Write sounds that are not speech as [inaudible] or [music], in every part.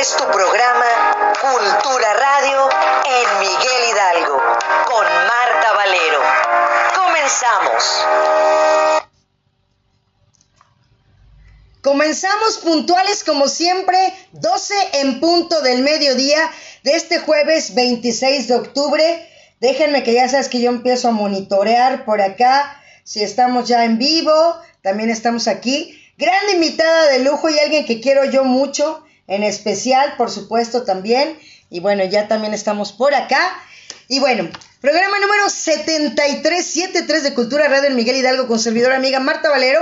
es tu programa Cultura Radio en Miguel Hidalgo con Marta Valero. Comenzamos. Comenzamos puntuales como siempre, 12 en punto del mediodía de este jueves 26 de octubre. Déjenme que ya sabes que yo empiezo a monitorear por acá si estamos ya en vivo, también estamos aquí. Gran invitada de lujo y alguien que quiero yo mucho, en especial, por supuesto, también. Y bueno, ya también estamos por acá. Y bueno, programa número 7373 de Cultura Radio en Miguel Hidalgo con servidora amiga Marta Valero.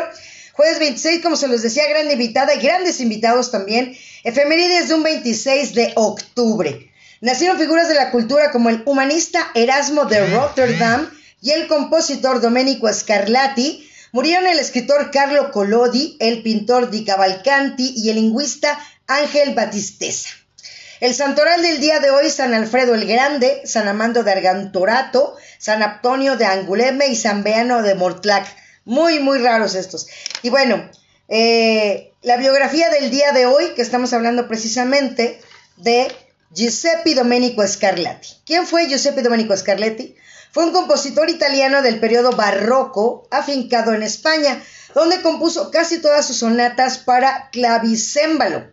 Jueves 26, como se los decía, gran invitada y grandes invitados también. Efemérides de un 26 de octubre. Nacieron figuras de la cultura como el humanista Erasmo de Rotterdam y el compositor Domenico Scarlatti, Murieron el escritor Carlo Collodi, el pintor Di Cavalcanti y el lingüista Ángel Batisteza. El santoral del día de hoy, San Alfredo el Grande, San Amando de Argantorato, San Antonio de Anguleme y San Beano de Mortlac. Muy, muy raros estos. Y bueno, eh, la biografía del día de hoy, que estamos hablando precisamente de Giuseppe Domenico Scarlatti. ¿Quién fue Giuseppe Domenico Scarlatti? Fue un compositor italiano del periodo barroco, afincado en España, donde compuso casi todas sus sonatas para clavicémbalo,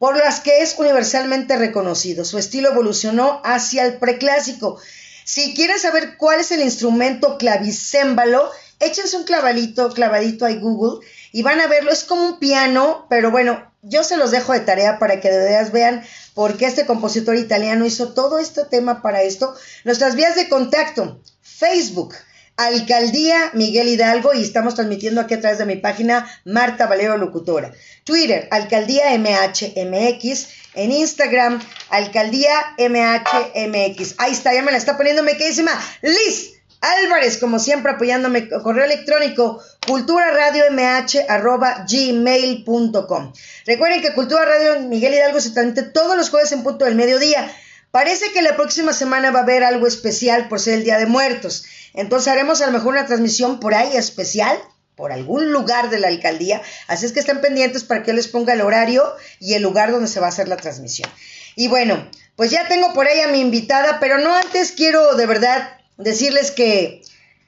por las que es universalmente reconocido. Su estilo evolucionó hacia el preclásico. Si quieren saber cuál es el instrumento clavicémbalo, échense un clavadito, clavadito a Google y van a verlo. Es como un piano, pero bueno, yo se los dejo de tarea para que de verdad vean por qué este compositor italiano hizo todo este tema para esto. Nuestras vías de contacto, Facebook, Alcaldía Miguel Hidalgo y estamos transmitiendo aquí a través de mi página Marta Valero Locutora. Twitter, Alcaldía MHMX. En Instagram, Alcaldía MHMX. Ahí está, ya me la está poniendo me. Liz Álvarez, como siempre, apoyándome. Correo electrónico culturaradio.mh.gmail.com. Recuerden que Cultura Radio Miguel Hidalgo se transmite todos los jueves en punto del mediodía. Parece que la próxima semana va a haber algo especial por ser el Día de Muertos. Entonces haremos a lo mejor una transmisión por ahí especial, por algún lugar de la alcaldía. Así es que estén pendientes para que yo les ponga el horario y el lugar donde se va a hacer la transmisión. Y bueno, pues ya tengo por ahí a mi invitada, pero no antes quiero de verdad decirles que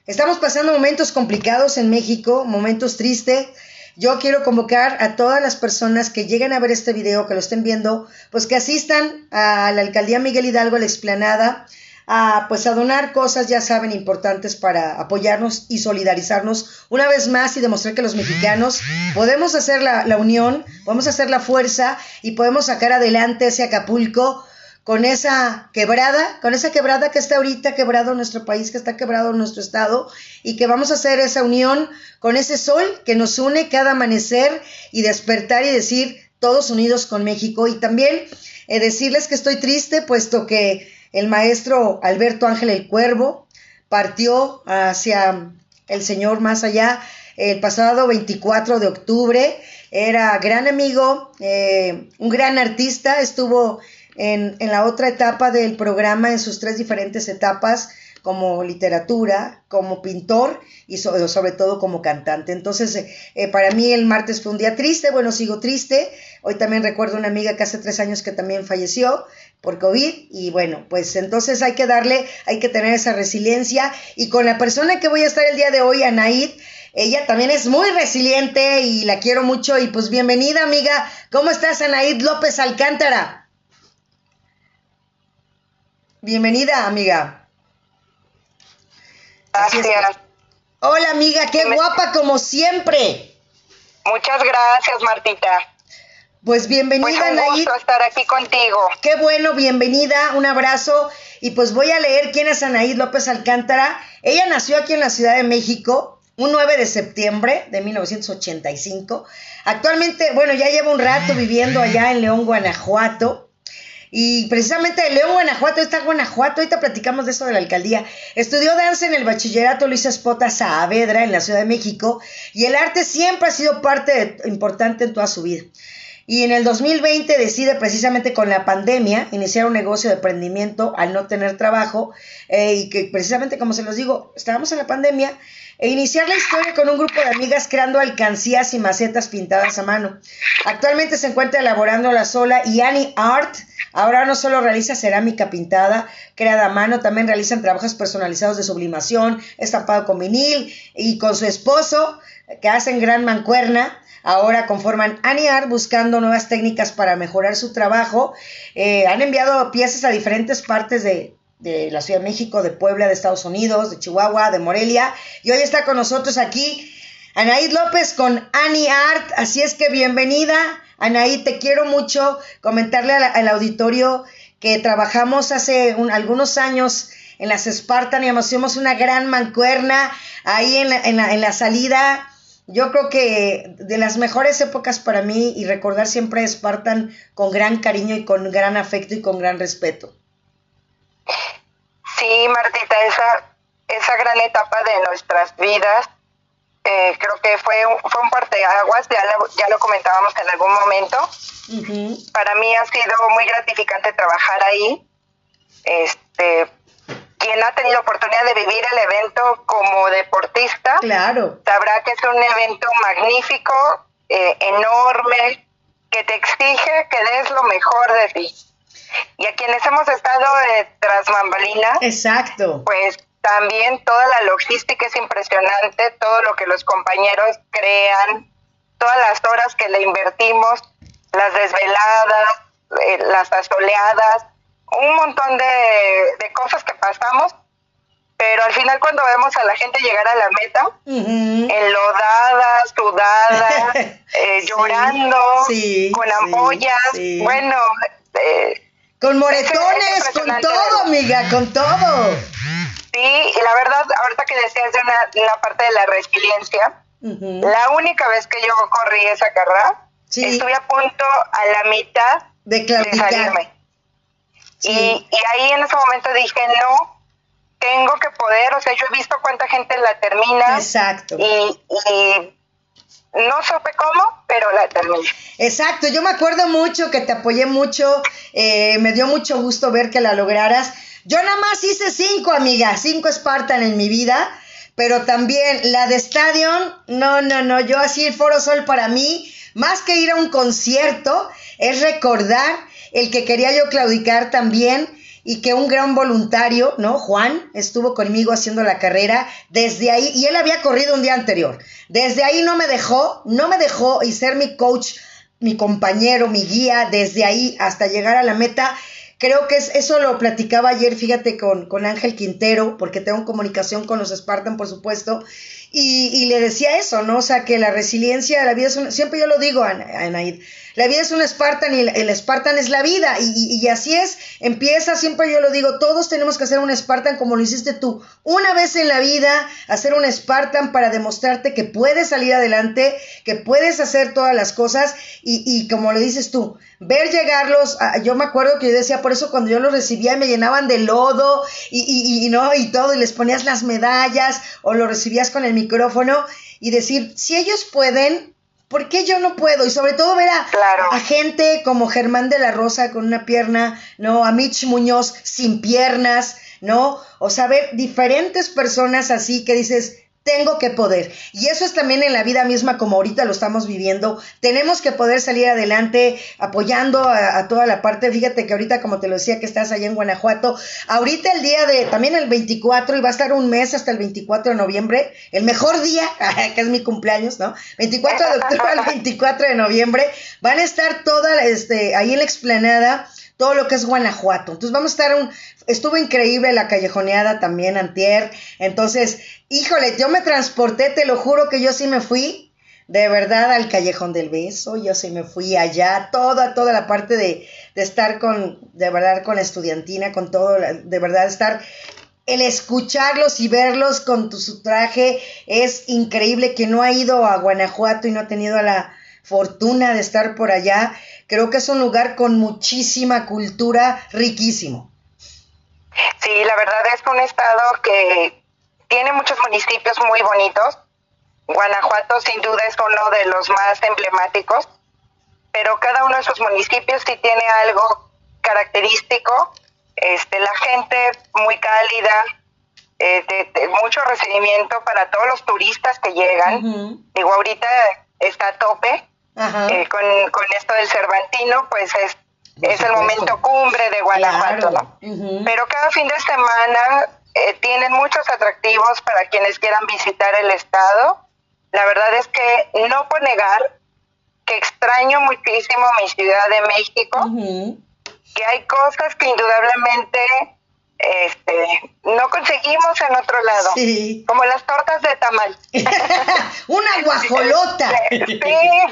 estamos pasando momentos complicados en México, momentos tristes. Yo quiero convocar a todas las personas que lleguen a ver este video, que lo estén viendo, pues que asistan a la alcaldía Miguel Hidalgo, la explanada, a pues a donar cosas, ya saben, importantes para apoyarnos y solidarizarnos una vez más y demostrar que los mexicanos podemos hacer la, la unión, podemos hacer la fuerza y podemos sacar adelante ese Acapulco con esa quebrada, con esa quebrada que está ahorita quebrado nuestro país, que está quebrado nuestro estado, y que vamos a hacer esa unión con ese sol que nos une cada amanecer y despertar y decir todos unidos con México. Y también eh, decirles que estoy triste, puesto que el maestro Alberto Ángel el Cuervo partió hacia el Señor más allá el pasado 24 de octubre. Era gran amigo, eh, un gran artista, estuvo en, la otra etapa del programa, en sus tres diferentes etapas, como literatura, como pintor y sobre, todo como cantante. Entonces, eh, eh, para mí el martes fue un día triste, bueno, sigo triste. Hoy también recuerdo una amiga que hace tres años que también falleció por COVID y bueno, pues entonces hay que darle, hay que tener esa resiliencia y con la persona que voy a estar el día de hoy, Anaid, ella también es muy resiliente y la quiero mucho y pues bienvenida amiga, ¿cómo estás Anaid López Alcántara? Bienvenida, amiga. Gracias. Hola, amiga, qué guapa como siempre. Muchas gracias, Martita. Pues bienvenida, pues un gusto estar aquí contigo. Qué bueno, bienvenida, un abrazo. Y pues voy a leer quién es Anaí López Alcántara. Ella nació aquí en la Ciudad de México un 9 de septiembre de 1985. Actualmente, bueno, ya lleva un rato viviendo allá en León, Guanajuato. Y precisamente de León, Guanajuato, está Guanajuato, ahorita platicamos de eso de la alcaldía. Estudió danza en el bachillerato Luis Espota Saavedra en la Ciudad de México y el arte siempre ha sido parte importante en toda su vida. Y en el 2020 decide precisamente con la pandemia iniciar un negocio de emprendimiento al no tener trabajo eh, y que precisamente como se los digo, estábamos en la pandemia e iniciar la historia con un grupo de amigas creando alcancías y macetas pintadas a mano. Actualmente se encuentra elaborando la sola y Annie Art ahora no solo realiza cerámica pintada, creada a mano, también realizan trabajos personalizados de sublimación, estampado con vinil y con su esposo que hacen gran mancuerna ahora conforman Art buscando nuevas técnicas para mejorar su trabajo. Eh, han enviado piezas a diferentes partes de, la Ciudad de México, de Puebla, de Estados Unidos, de Chihuahua, de Morelia. Y hoy está con nosotros aquí Anaid López con Annie Art. Así es que bienvenida. Anaí, te quiero mucho comentarle al, auditorio que trabajamos hace algunos años en las Spartan y hacíamos una gran mancuerna ahí en la, en la, en la salida yo creo que de las mejores épocas para mí y recordar siempre a Spartan con gran cariño y con gran afecto y con gran respeto. Sí, Martita, esa, esa gran etapa de nuestras vidas, eh, creo que fue, fue un parteaguas, ya lo, ya lo comentábamos en algún momento. Para mí ha sido muy gratificante trabajar ahí. Este, quien ha tenido oportunidad de vivir el evento como deportista, claro. sabrá que es un evento magnífico, eh, enorme, que te exige que des lo mejor de ti. Y a quienes hemos estado eh, tras bambalinas, Exacto. pues también toda la logística es impresionante, todo lo que los compañeros crean, todas las horas que le invertimos, las desveladas, eh, las asoleadas, un montón de, cosas que pasamos, pero al final cuando vemos a la gente llegar a la meta, enlodadas, sudadas, [laughs] eh, llorando, con ampollas, bueno... Eh, con moretones, con todo, amiga, con todo. Sí, y la verdad, ahorita que decías de, una, la parte de la resiliencia, la única vez que yo corrí esa carrera, estuve a punto a la mitad de, de salirme. Y, ahí en ese momento dije, no, tengo que poder, o sea, yo he visto cuánta gente la termina. Exacto. Y, no supe cómo, pero la terminé. Exacto, yo me acuerdo mucho que te apoyé mucho, eh, me dio mucho gusto ver que la lograras. Yo nada más hice cinco, amiga, cinco Spartan en mi vida, pero también la de Stadion, no, no, no, yo así el Foro Sol para mí, más que ir a un concierto, es recordar el que quería yo claudicar también y que un gran voluntario, ¿no? Juan estuvo conmigo haciendo la carrera desde ahí y él había corrido un día anterior. Desde ahí no me dejó, no me dejó y ser mi coach, mi compañero, mi guía, desde ahí hasta llegar a la meta. Creo que es, eso lo platicaba ayer, fíjate, con, con Ángel Quintero, porque tengo comunicación con los Spartan, por supuesto, y, le decía eso, ¿no? O sea, que la resiliencia de la vida es un, siempre yo lo digo, Anaid, la vida es un Spartan y el, Spartan es la vida. Y, así es, empieza, siempre yo lo digo, todos tenemos que hacer un Spartan como lo hiciste tú. Una vez en la vida, hacer un Spartan para demostrarte que puedes salir adelante, que puedes hacer todas las cosas. Y, y como le dices tú, ver llegarlos, yo me acuerdo que yo decía, por eso cuando yo los recibía me llenaban de lodo y, y, no, y todo, y les ponías las medallas o lo recibías con el micrófono y decir, si ellos pueden, ¿por qué yo no puedo? Y sobre todo ver a, gente como Germán de la Rosa con una pierna, ¿no? A Mitch Muñoz sin piernas, ¿no? O sea, ver diferentes personas así que dices, tengo que poder. Y eso es también en la vida misma como ahorita lo estamos viviendo. Tenemos que poder salir adelante apoyando a, toda la parte. Fíjate que ahorita, como te lo decía, que estás allá en Guanajuato. Ahorita el día de, también el 24, y va a estar un mes hasta el 24 de noviembre. El mejor día, [laughs] que es mi cumpleaños, ¿no? 24 de octubre al 24 de noviembre. Van a estar toda, este, ahí en la explanada todo lo que es Guanajuato. Entonces vamos a estar un, estuvo increíble la callejoneada también antier. Entonces, híjole, yo me transporté, te lo juro que yo sí me fui de verdad al callejón del beso, yo sí me fui allá, toda, toda la parte de, de estar con, de verdad, con la estudiantina, con todo, de verdad, estar el escucharlos y verlos con tu, su traje es increíble que no ha ido a Guanajuato y no ha tenido la fortuna de estar por allá. Creo que es un lugar con muchísima cultura, riquísimo. Sí, la verdad es un estado que tiene muchos municipios muy bonitos. Guanajuato sin duda es uno de los más emblemáticos. pero cada uno de sus municipios sí tiene algo característico. Este, la gente muy cálida, eh, de, mucho recibimiento para todos los turistas que llegan. Digo, ahorita está a tope eh, con, con, esto del Cervantino, pues es, es el momento cumbre de Guanajuato, ¿no? Pero cada fin de semana eh, tienen muchos atractivos para quienes quieran visitar el estado. La verdad es que no puedo negar que extraño muchísimo mi Ciudad de México, que hay cosas que indudablemente este, no conseguimos en otro lado, como las tortas de tamal. [laughs] Una [laughs] guajolota. sí,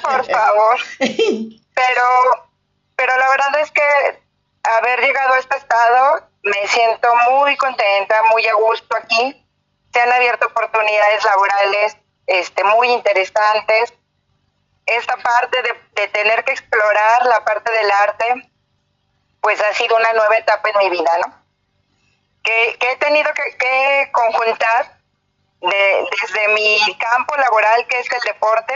por favor. Pero, pero la verdad es que haber llegado a este estado me siento muy contenta, muy a gusto aquí. Se han abierto oportunidades laborales este, muy interesantes. Esta parte de, tener que explorar la parte del arte, pues ha sido una nueva etapa en mi vida, ¿no? Que, he tenido que, conjuntar desde mi campo laboral, que es el deporte,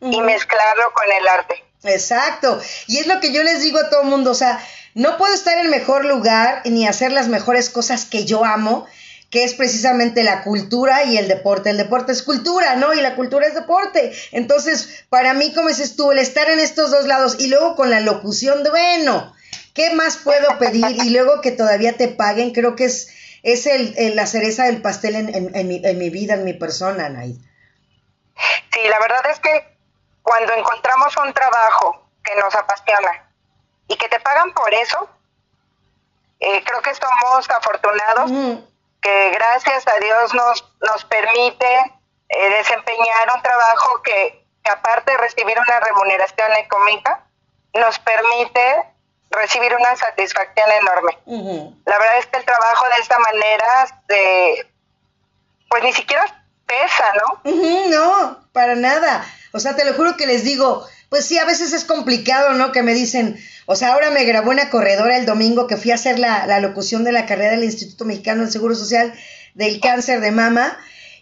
y mezclarlo con el arte. Exacto. Y es lo que yo les digo a todo el mundo, o sea, no puedo estar en el mejor lugar ni hacer las mejores cosas que yo amo, que es precisamente la cultura y el deporte. El deporte es cultura, ¿no? Y la cultura es deporte. Entonces, para mí, como dices tú, el estar en estos dos lados y luego con la locución de, bueno, ¿qué más puedo pedir? Y luego que todavía te paguen, creo que es, es el, la cereza del pastel en, en, mi, en mi vida, en mi persona, Naid. Sí, la verdad es que cuando encontramos un trabajo que nos apasiona, y que te pagan por eso, eh, creo que somos afortunados, que gracias a Dios nos, nos permite eh, desempeñar un trabajo que, aparte de recibir una remuneración económica, nos permite recibir una satisfacción enorme. La verdad es que el trabajo de esta manera, de, pues ni siquiera pesa, ¿no? no, para nada. O sea, te lo juro que les digo, pues sí, a veces es complicado, ¿no? Que me dicen, o sea, ahora me grabó una corredora el domingo que fui a hacer la, la locución de la carrera del Instituto Mexicano del Seguro Social del cáncer de mama.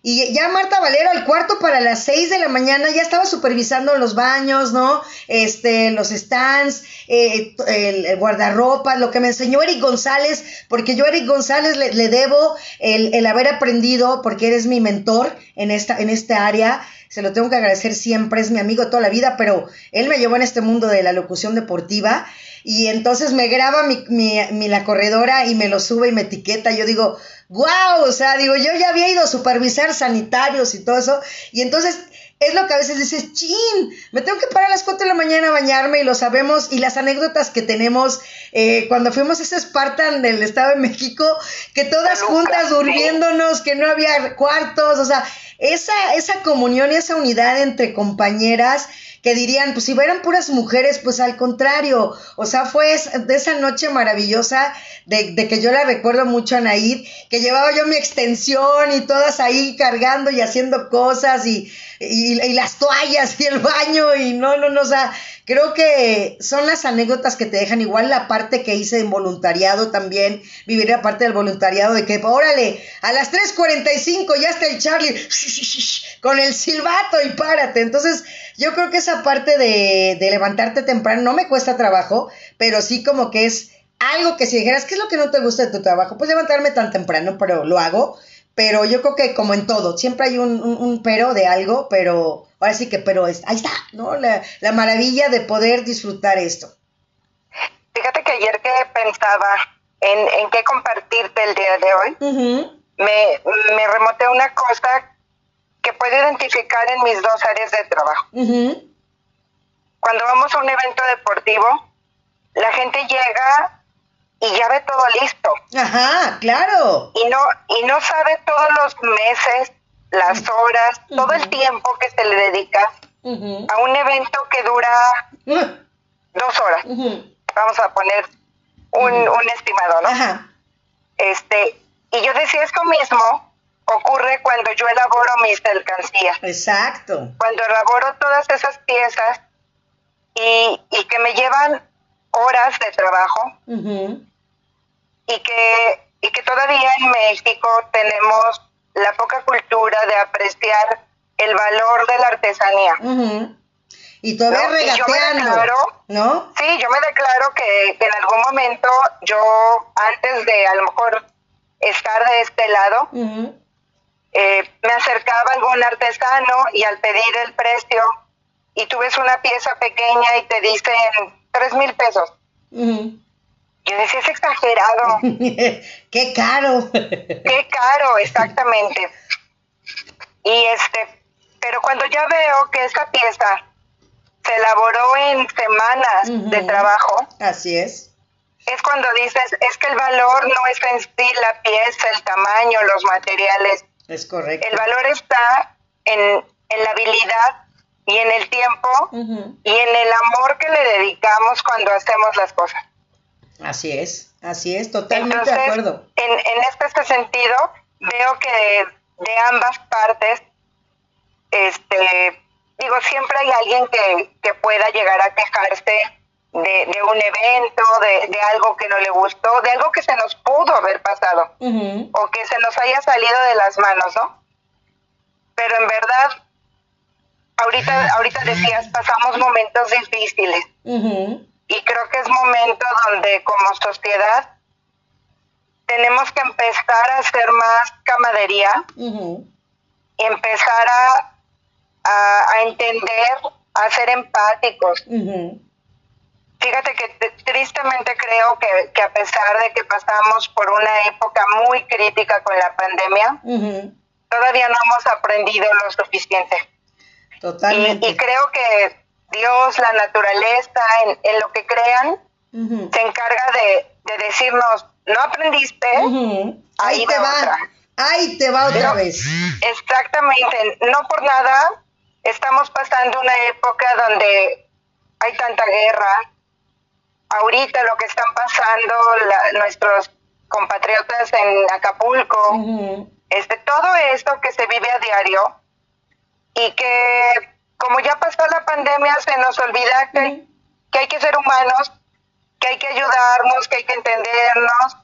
Y ya Marta Valero al cuarto para las seis de la mañana ya estaba supervisando los baños, ¿no? Este, los stands, eh, el, guardarropa, lo que me enseñó Eric González, porque yo a Eric González le, le debo el, el, haber aprendido, porque eres mi mentor en esta, en esta área, se lo tengo que agradecer siempre, es mi amigo toda la vida, pero él me llevó en este mundo de la locución deportiva y entonces me graba mi, mi, la corredora y me lo sube y me etiqueta. Yo digo, wow, o sea, digo, yo ya había ido a supervisar sanitarios y todo eso y entonces es lo que a veces dices, chin, me tengo que parar a las 4 de la mañana a bañarme y lo sabemos, y las anécdotas que tenemos eh, cuando fuimos a ese Spartan del Estado de México, que todas juntas durmiéndonos, que no había cuartos, o sea, esa, esa comunión y esa unidad entre compañeras que dirían, pues si eran puras mujeres, pues al contrario, o sea, fue de esa noche maravillosa de, de, que yo la recuerdo mucho a Naid, que llevaba yo mi extensión y todas ahí cargando y haciendo cosas y, y, y las toallas y el baño y no, no, no, o sea, Creo que son las anécdotas que te dejan. Igual la parte que hice en voluntariado también, vivir la parte del voluntariado de que, órale, a las 3.45 ya está el Charlie [laughs] con el silbato y párate. Entonces, yo creo que esa parte de, de levantarte temprano no me cuesta trabajo, pero sí como que es algo que si dijeras, ¿qué es lo que no te gusta de tu trabajo? Pues levantarme tan temprano, pero lo hago. Pero yo creo que como en todo, siempre hay un, un pero de algo, pero ahora sí que, pero es, ahí está, ¿no? La, maravilla de poder disfrutar esto. Fíjate que ayer que pensaba en, en qué compartirte el día de hoy, me, me remoté una cosa que puedo identificar en mis dos áreas de trabajo. Cuando vamos a un evento deportivo, la gente llega y ya ve todo listo. Ajá, claro. Y no, y no sabe todos los meses, las horas, todo el tiempo que se le dedica a un evento que dura dos horas. Vamos a poner un, un estimado, ¿no? Este, y yo decía, esto mismo ocurre cuando yo elaboro mis alcancías. Exacto. Cuando elaboro todas esas piezas y, y que me llevan horas de trabajo y, que, y que todavía en México tenemos la poca cultura de apreciar el valor de la artesanía. Y todavía regateando, ¿no? Sí, yo me declaro que, en algún momento yo, antes de a lo mejor estar de este lado, eh, me acercaba algún artesano y al pedir el precio, y tú ves una pieza pequeña y te dicen tres mil pesos. Yo decía, es exagerado. [laughs] Qué caro. Qué caro, exactamente. Y este, pero cuando ya veo que esta pieza se elaboró en semanas de trabajo. Así es. Es cuando dices, es que el valor no es en sí la pieza, el tamaño, los materiales. Es correcto. El valor está en, la habilidad y en el tiempo y en el amor que le dedicamos cuando hacemos las cosas. Así es, así es, totalmente de acuerdo. En, en este, este sentido, veo que de ambas partes este, digo, siempre hay alguien que, que pueda llegar a quejarse de, de un evento, de, de, algo que no le gustó, de algo que se nos pudo haber pasado. O que se nos haya salido de las manos, ¿no? Pero en verdad, ahorita, ahorita decías, pasamos momentos difíciles. Y creo que es momento donde como sociedad tenemos que empezar a hacer más camadería, y empezar a a, entender, a ser empáticos. Fíjate que tristemente creo que, a pesar de que pasamos por una época muy crítica con la pandemia, todavía no hemos aprendido lo suficiente. Totalmente. Y, creo que Dios, la naturaleza, en, lo que crean, se encarga de, decirnos, no aprendiste, ahí, te va. Ahí te va otra vez. Exactamente, no por nada estamos pasando una época donde hay tanta guerra. Ahorita lo que están pasando nuestros compatriotas en Acapulco, este, todo esto que se vive a diario y que como ya pasó la pandemia se nos olvida que, que hay que ser humanos, que hay que ayudarnos, que hay que entendernos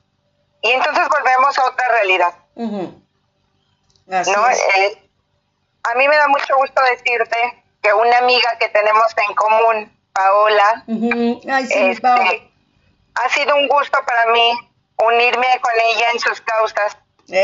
y entonces volvemos a otra realidad. ¿no? Eh, a mí me da mucho gusto decirte que una amiga que tenemos en común, Paola, este, ha sido un gusto para mí unirme con ella en sus causas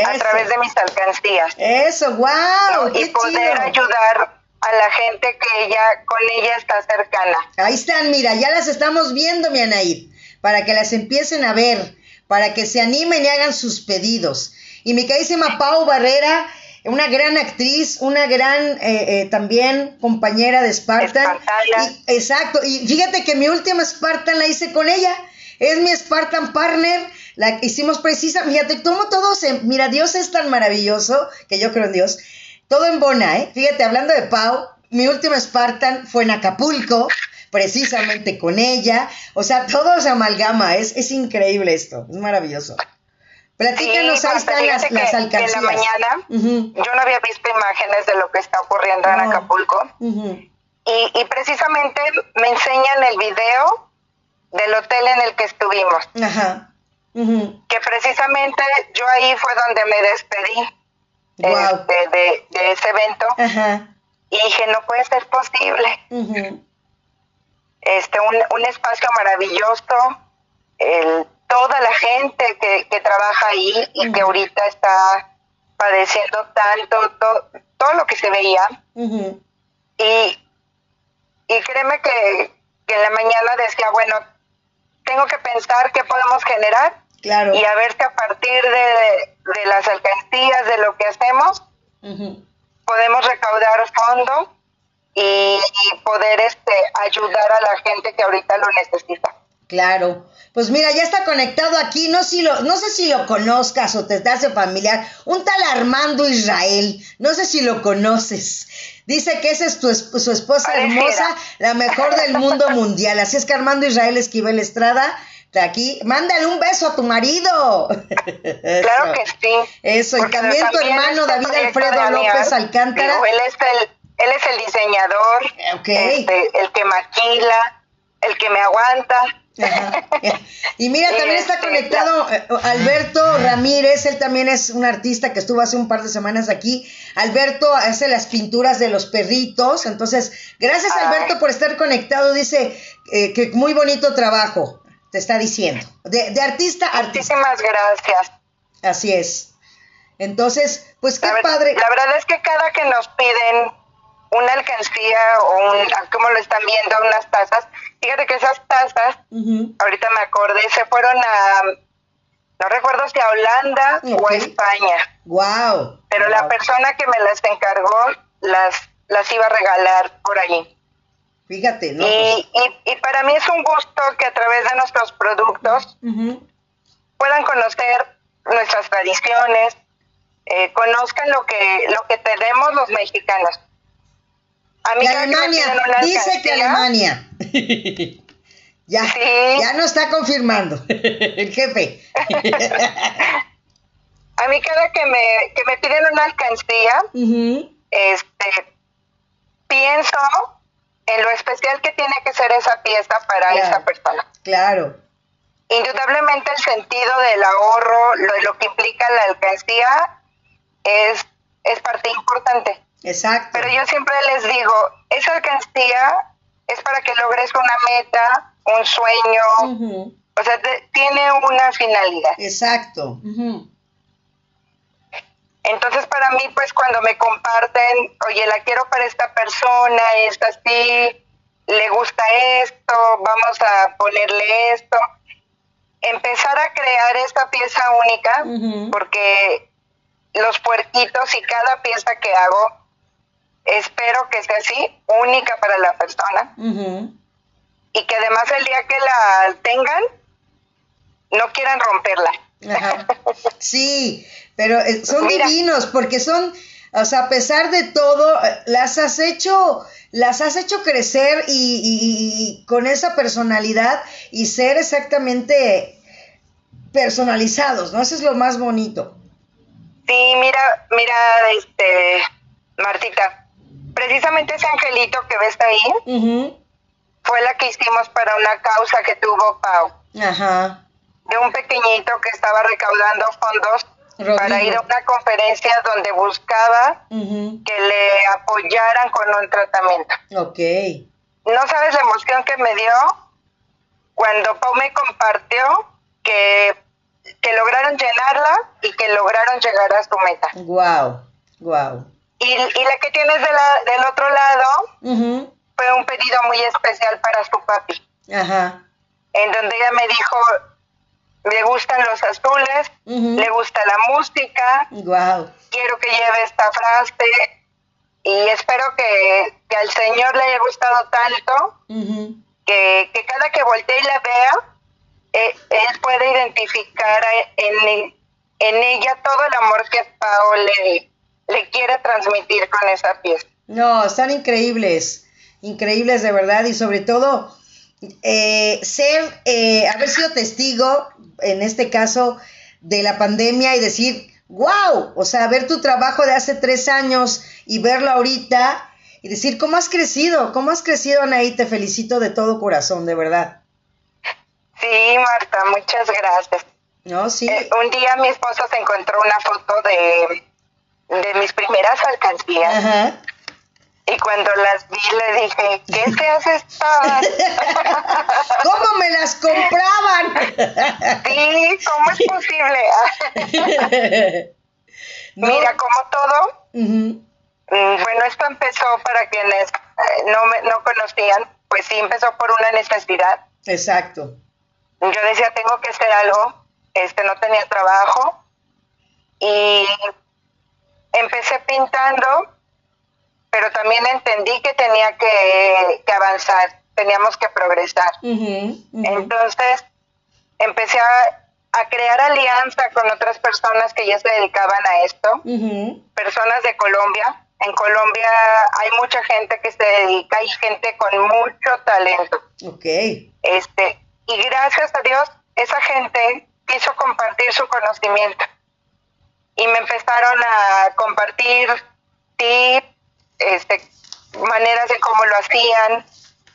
a través de mis alcancías. Eso, wow. y poder ayudar a la gente que ella con ella está cercana. Ahí están, mira, ya las estamos viendo, mi Anaid, para que las empiecen a ver, para que se animen y hagan sus pedidos. Y mi carísima Pau Barrera, una gran actriz, una gran eh, eh, también compañera de Spartan. exacto, y fíjate que mi última Spartan la hice con ella. Es mi Spartan partner, la hicimos precisa. Fíjate, como todo se. Mira, Dios es tan maravilloso que yo creo en Dios. Todo en Bona, ¿eh? Fíjate, hablando de Pau, mi última Spartan fue en Acapulco, precisamente con ella. O sea, todo se amalgama. Es, es increíble esto, es maravilloso. Platícanos, ahí están las, las alcancías. En la mañana yo no había visto imágenes de lo que está ocurriendo en Acapulco. y, y, precisamente me enseñan el video del hotel en el que estuvimos. Que precisamente yo ahí fue donde me despedí este, de, de, ese evento. Y dije, no puede ser posible. Este, un, un espacio maravilloso. El toda la gente que, que trabaja ahí y que ahorita está padeciendo tanto, todo lo que se veía. y, y créeme que, en la mañana decía, bueno, tengo que pensar qué podemos generar claro. y a ver si a partir de, de las alcaldías, de lo que hacemos, podemos recaudar fondos y, y, poder este ayudar a la gente que ahorita lo necesita. Claro. Pues mira, ya está conectado aquí, no, si lo, no sé si lo conozcas o te hace familiar, un tal Armando Israel, no sé si lo conoces. Dice que esa es tu, su esposa hermosa, la mejor del mundo mundial. Así es que Armando Israel Esquivel Estrada, de aquí, mándale un beso a tu marido. claro que sí. Eso, y también tu hermano este David Alfredo López Alcántara. él, es el, él es el diseñador, este, el que maquila, el que me aguanta [laughs] Y mira, también está conectado eh, Alberto Ramírez, él también es un artista que estuvo hace un par de semanas aquí. Alberto hace las pinturas de los perritos, entonces, gracias Alberto por estar conectado, dice eh, que muy bonito trabajo, te está diciendo. De, de artista a artista. Muchísimas gracias. Así es. Entonces, pues qué padre. La verdad es que cada que nos piden una alcancía o un, como lo están viendo, unas tazas, fíjate que esas tazas, ahorita me acordé, se fueron a, no recuerdo si a Holanda o a España. Wow. Pero la persona que me las encargó las, las iba a regalar por allí. Fíjate, ¿no? Y, y, y, para mí es un gusto que a través de nuestros productos puedan conocer nuestras tradiciones, eh, conozcan lo que lo que tenemos los mexicanos. A mí Alemania, dice que Alemania. [laughs] ya, ya no está confirmando [laughs] el jefe. [laughs] a mí cada que me, que me piden una alcancía, este, pienso en lo especial que tiene que ser esa pieza para esa persona. Claro. Indudablemente el sentido del ahorro, lo, lo que implica la alcancía, es, es parte importante. Exacto. Pero yo siempre les digo, esa alcancía es para que logres una meta, un sueño, o sea, tiene una finalidad. Exacto. Entonces para mí, pues cuando me comparten, oye, la quiero para esta persona, es así, le gusta esto, vamos a ponerle esto, empezar a crear esta pieza única, porque los puerquitos y cada pieza que hago, espero que sea así, única para la persona. Y que además el día que la tengan, no quieran romperla. [laughs] Sí, pero eh, son divinos porque son, o sea, a pesar de todo, eh, las has hecho, las has hecho crecer y, y con esa personalidad y ser exactamente personalizados, ¿no? Eso es lo más bonito. Sí, mira, mira, este, Martita, precisamente ese angelito que ves ahí fue la que hicimos para una causa que tuvo Pau. Ajá. De un pequeñito que estaba recaudando fondos para ir a una conferencia donde buscaba que le apoyaran con un tratamiento. Ok. No sabes la emoción que me dio cuando Pau me compartió que que lograron llenarla y que lograron llegar a su meta. Wow, wow. Y, y la que tienes de la, del otro lado fue un pedido muy especial para su papi. Ajá. En donde ella me dijo, le gustan los azules, le gusta la música. Wow. Quiero que lleve esta frase y espero que, que al Señor le haya gustado tanto que, que cada que voltee y la vea, eh, él puede identificar en, en ella todo el amor que Pao le, le quiere transmitir con esa pieza. No, están increíbles, increíbles de verdad y sobre todo eh, ser, eh, haber sido testigo, en este caso, de la pandemia y decir, wow, o sea, ver tu trabajo de hace tres años y verlo ahorita y decir, ¿cómo has crecido? ¿Cómo has crecido, Anaí? Te felicito de todo corazón, de verdad. Sí, Marta, muchas gracias. No, sí. Eh, un día mi esposo se encontró una foto de, de mis primeras alcancías. Ajá. Y cuando las vi le dije, ¿qué se hace estaban? ¿Cómo me las compraban? sí, ¿cómo es posible? [laughs] Mira, como todo, mm, bueno, esto empezó para quienes eh, no, me, no conocían, pues sí empezó por una necesidad. Exacto yo decía, tengo que hacer algo, este, no tenía trabajo y empecé pintando, pero también entendí que tenía que, avanzar, teníamos que progresar. Entonces, empecé a, crear alianza con otras personas que ya se dedicaban a esto, personas de Colombia. En Colombia hay mucha gente que se dedica, hay gente con mucho talento. Okay. Este, y gracias a Dios esa gente quiso compartir su conocimiento y me empezaron a compartir tips, este, maneras de cómo lo hacían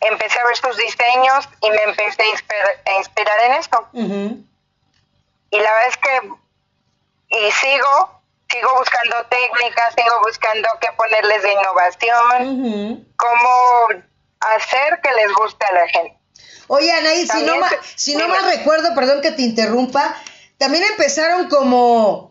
empecé a ver sus diseños y me empecé a inspirar, en esto. Y la verdad es que, y sigo, sigo buscando técnicas, sigo buscando qué ponerles de innovación, cómo hacer que les guste a la gente. Oye, Anaí, si no, si no mal recuerdo, perdón que te interrumpa, también empezaron como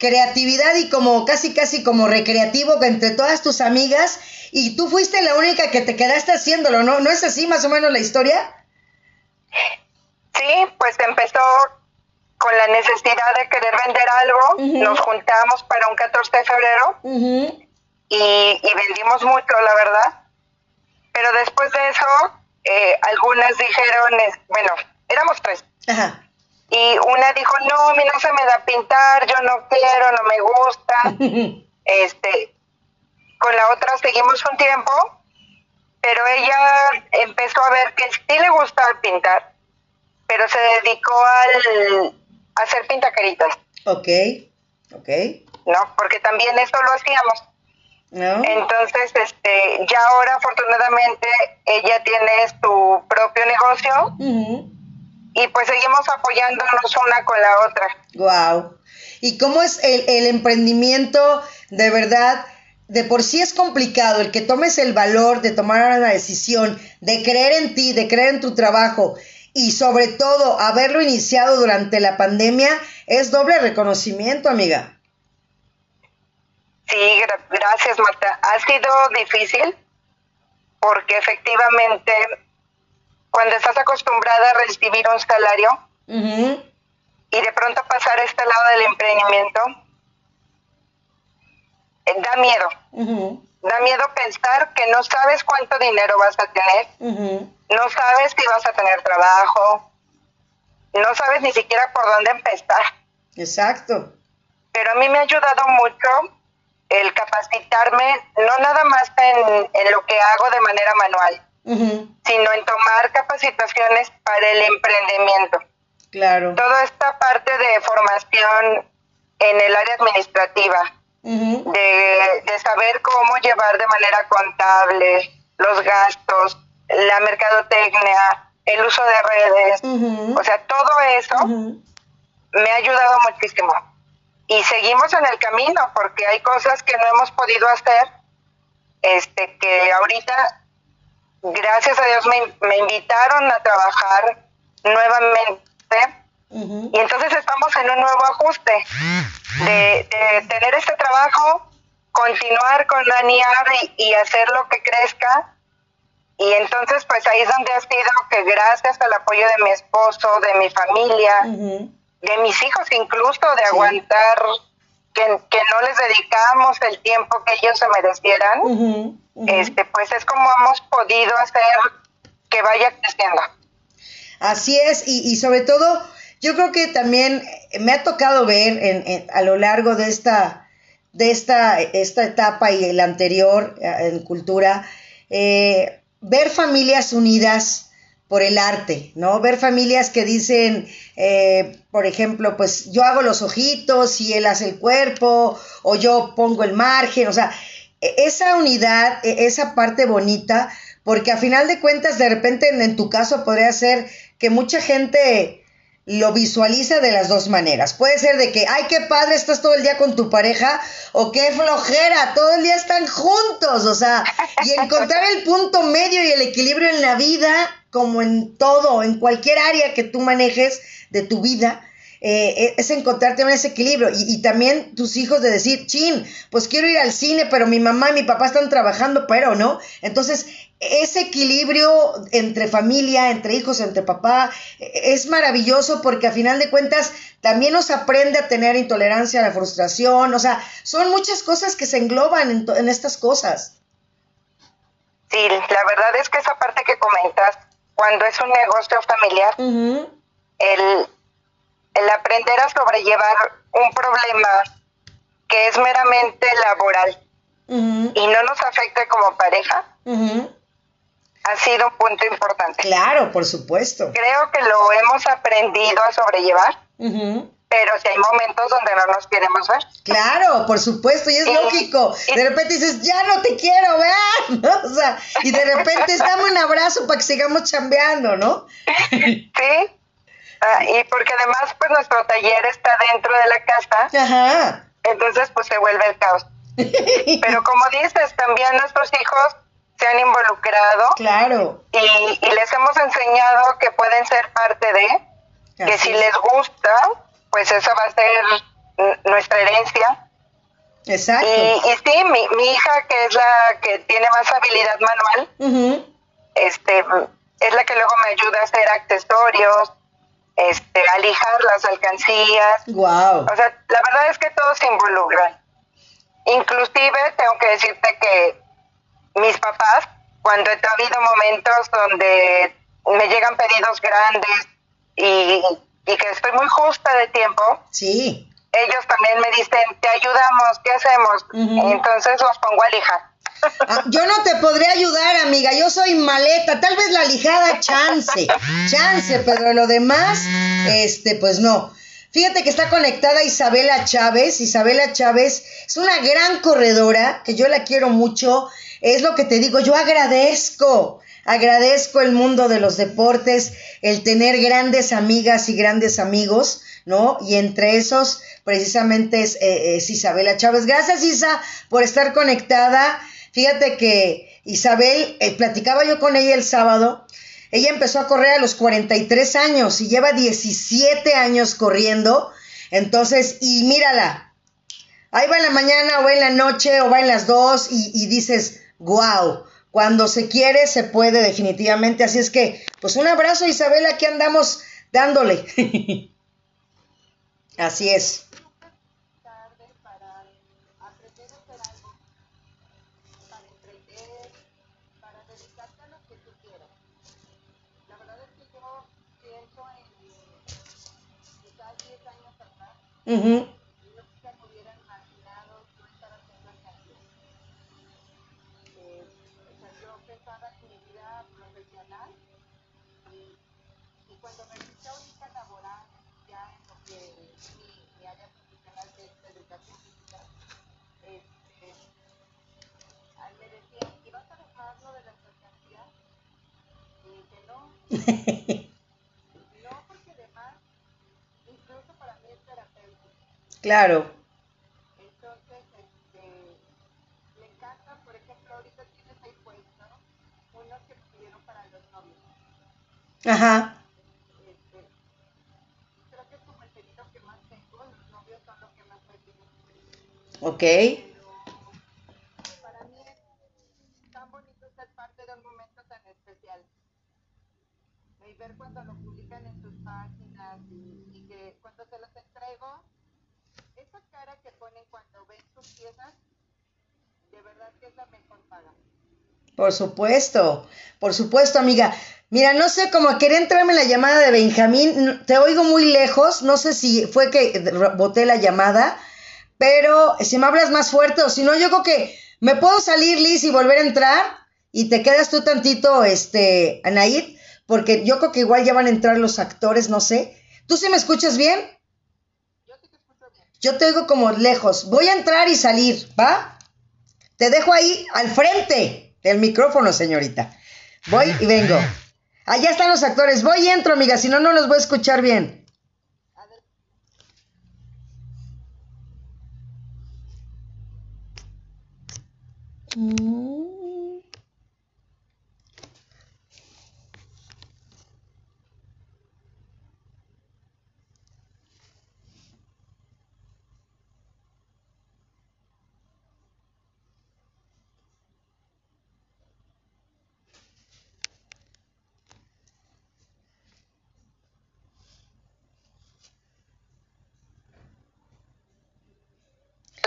creatividad y como casi casi como recreativo entre todas tus amigas y tú fuiste la única que te quedaste haciéndolo, ¿no? ¿No es así más o menos la historia? Sí, pues empezó con la necesidad de querer vender algo, nos juntamos para un 14 de febrero y, vendimos mucho, la verdad. Pero después de eso, eh, algunas dijeron, bueno, éramos tres. Y una dijo, no, a mí no se me da pintar, yo no quiero, no me gusta. [laughs] este, con la otra seguimos un tiempo, pero ella empezó a ver que sí le gustaba pintar, pero se dedicó al, a hacer pintacaritas. Ok, ok. ¿No? Porque también eso lo hacíamos. Entonces, este, ya ahora afortunadamente ella tiene su propio negocio y pues seguimos apoyándonos una con la otra. Wow. ¿Y cómo es el, el emprendimiento de verdad? de por sí es complicado el que tomes el valor de tomar una decisión, de creer en ti, de creer en tu trabajo y sobre todo haberlo iniciado durante la pandemia, es doble reconocimiento, amiga. Sí, gracias, Marta. Ha sido difícil porque efectivamente cuando estás acostumbrada a recibir un salario y de pronto pasar a este lado del emprendimiento, eh, da miedo. Da miedo pensar que no sabes cuánto dinero vas a tener, no sabes si vas a tener trabajo, no sabes ni siquiera por dónde empezar. Exacto. Pero a mí me ha ayudado mucho el capacitarme, no nada más en, lo que hago de manera manual, sino en tomar capacitaciones para el emprendimiento. Claro. Toda esta parte de formación en el área administrativa, de, saber cómo llevar de manera contable los gastos, la mercadotecnia, el uso de redes, o sea, todo eso me ha ayudado muchísimo. Y seguimos en el camino porque hay cosas que no hemos podido hacer, este, que ahorita, gracias a Dios, me, me invitaron a trabajar nuevamente. Y entonces estamos en un nuevo ajuste de, tener este trabajo, continuar con la y, y hacer lo que crezca. Y entonces pues ahí es donde ha sido que gracias al apoyo de mi esposo, de mi familia, de mis hijos incluso, de aguantar que, no les dedicamos el tiempo que ellos se merecieran, este pues es como hemos podido hacer que vaya creciendo. Así es, y, y sobre todo yo creo que también me ha tocado ver en, a lo largo de esta, de esta, esta etapa y la anterior eh, en cultura, eh, ver familias unidas por el arte, ¿no? Ver familias que dicen, eh, por ejemplo, pues yo hago los ojitos y él hace el cuerpo, o yo pongo el margen, o sea, e, esa unidad, e, esa parte bonita, porque a final de cuentas, de repente en tu caso podría ser que mucha gente lo visualiza de las dos maneras. Puede ser de que, ay, qué padre, estás todo el día con tu pareja, o qué flojera, todo el día están juntos, o sea, y encontrar el punto medio y el equilibrio en la vida, como en todo, en cualquier área que tú manejes de tu vida, eh, es encontrarte en ese equilibrio. Y, y, también tus hijos de decir, chin, pues quiero ir al cine, pero mi mamá y mi papá están trabajando, pero no. Entonces, ese equilibrio entre familia, entre hijos, entre papá, es maravilloso porque a final de cuentas también nos aprende a tener intolerancia a la frustración, o sea, son muchas cosas que se engloban en, estas cosas. Sí, la verdad es que esa parte que comentas, cuando es un negocio familiar, el, el aprender a sobrellevar un problema que es meramente laboral y no nos afecta como pareja, ha sido un punto importante. Claro, por supuesto. Creo que lo hemos aprendido a sobrellevar pero si hay momentos donde no nos queremos ver. Claro, por supuesto, y es lógico. De repente dices, ya no te quiero ver, [laughs] ¿no? O sea, y de repente dame un abrazo para que sigamos chambeando, ¿no? [laughs] Sí, ah, y porque además, pues nuestro taller está dentro de la casa. Ajá. Entonces, pues se vuelve el caos. [laughs] Pero como dices, también nuestros hijos se han involucrado. Claro. Y, y les hemos enseñado que pueden ser parte de, que si les gusta, pues eso va a ser nuestra herencia. Exacto. Y, sí, mi, mi, hija, que es la que tiene más habilidad manual, este, es la que luego me ayuda a hacer accesorios, este, a lijar las alcancías. Wow. O sea, la verdad es que todos se involucran. Inclusive tengo que decirte que mis papás, cuando he habido momentos donde me llegan pedidos grandes y y que estoy muy justa de tiempo, sí. ellos también me dicen, te ayudamos, ¿qué hacemos? Entonces los pongo a lijar. Ah, yo no te podré ayudar, amiga, yo soy maleta, tal vez la lijada chance, chance, pero lo demás, este, pues no. Fíjate que está conectada Isabela Chávez. Isabela Chávez es una gran corredora, que yo la quiero mucho. Es lo que te digo, yo agradezco Agradezco el mundo de los deportes, el tener grandes amigas y grandes amigos, ¿no? Y entre esos, precisamente es, eh, Isabela Chávez. Gracias, Isa, por estar conectada. Fíjate que Isabel, eh, platicaba yo con ella el sábado. Ella empezó a correr a los 43 años y lleva 17 años corriendo. Entonces, y mírala, ahí va en la mañana o va en la noche o va en las dos y dices, wow, cuando se quiere, se puede definitivamente. Así es que, pues un abrazo, Isabel, aquí andamos dándole. [laughs] Así es. Uh [laughs] no, porque además, incluso para mí es terapéutico. Claro. Entonces, este, me encanta, por ejemplo, ahorita tienes ahí puesto unos que pidieron para los novios. Ajá. Este, creo que es como el pedido que más tengo, los novios son Ok. ver cuando lo publican en sus páginas y, que cuando se los entrego, esa cara que ponen cuando ven sus piezas, de verdad que es la mejor paga. Por supuesto, por supuesto, amiga. Mira, no sé, cómo quería entrarme la llamada de Benjamín, te oigo muy lejos, no sé si fue que boté la llamada, pero si me hablas más fuerte o si no, yo creo que me puedo salir, Liz, y volver a entrar y te quedas tú tantito, este, Anaid, porque yo creo que igual ya van a entrar los actores, no sé. ¿Tú sí me escuchas bien? Yo te escucho bien. Yo te oigo como lejos. Voy a entrar y salir, ¿va? Te dejo ahí al frente del micrófono, señorita. Voy y vengo. Allá están los actores. Voy y entro, amiga, si no, no los voy a escuchar bien. Mm.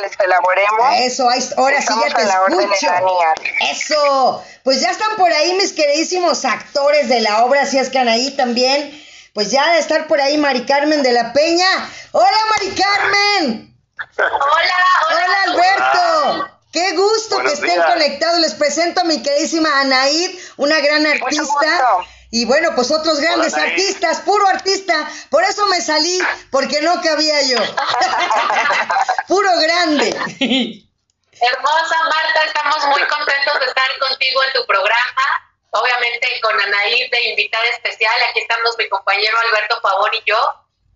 Les elaboremos. Eso, ahora sí ya te escucho. Eso, pues ya están por ahí mis queridísimos actores de la obra, si es que ahí también. Pues ya de estar por ahí Mari Carmen de la Peña. Hola Mari Carmen. Hola, hola. Alberto. Qué gusto que estén conectados. Les presento a mi queridísima Anaid, una gran artista. Y bueno, pues otros grandes artistas, puro artista. Por eso me salí, porque no cabía yo. [laughs] puro grande. Hermosa Marta, estamos muy contentos de estar contigo en tu programa. Obviamente con Anaí de invitada especial. Aquí estamos mi compañero Alberto Pavón y yo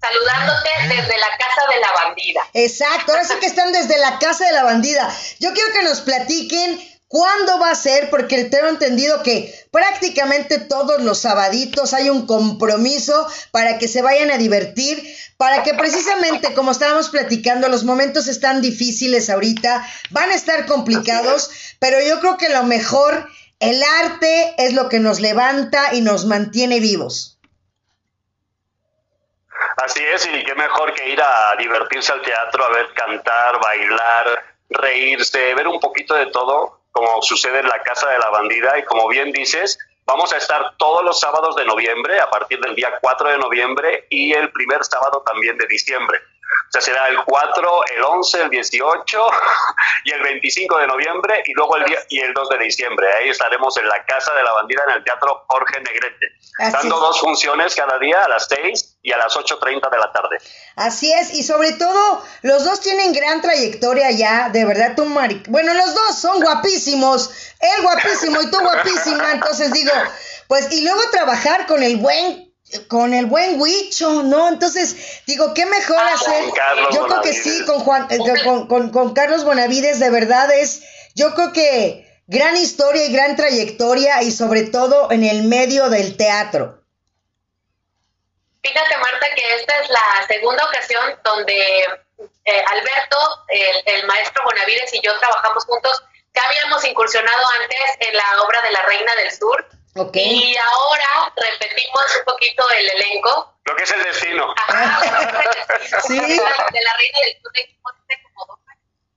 saludándote desde la casa de la bandida. Exacto, ahora sí que están desde la casa de la bandida. Yo quiero que nos platiquen cuándo va a ser, porque tengo entendido que prácticamente todos los sabaditos hay un compromiso para que se vayan a divertir, para que precisamente, como estábamos platicando, los momentos están difíciles ahorita, van a estar complicados, pero yo creo que lo mejor, el arte es lo que nos levanta y nos mantiene vivos. Así es, y qué mejor que ir a divertirse al teatro, a ver cantar, bailar, reírse, ver un poquito de todo, como sucede en la Casa de la Bandida. Y como bien dices, vamos a estar todos los sábados de noviembre, a partir del día 4 de noviembre y el primer sábado también de diciembre. O sea, será el 4, el 11, el 18 [laughs] y el 25 de noviembre y luego el día y el 2 de diciembre. Ahí estaremos en la Casa de la Bandera en el Teatro Jorge Negrete, dando dos funciones cada día a las 6 y a las 8.30 de la tarde. Así es, y sobre todo, los dos tienen gran trayectoria ya, de verdad, tú, Mari. Bueno, los dos son guapísimos, él guapísimo y tú guapísima, entonces digo, pues, y luego trabajar con el buen con el buen Huicho, ¿no? Entonces, digo, qué mejor ah, hacer. Yo creo que sí, con Juan, eh, con, con, Carlos Bonavides, de verdad es, yo creo que gran historia y gran trayectoria y sobre todo en el medio del teatro. Fíjate, Marta, que esta es la segunda ocasión donde eh, Alberto, el, el, maestro Bonavides y yo trabajamos juntos. Ya habíamos incursionado antes en la obra de la Reina del Sur, y ahora repetimos un poquito el elenco. Lo que es el destino. sí. De la reina del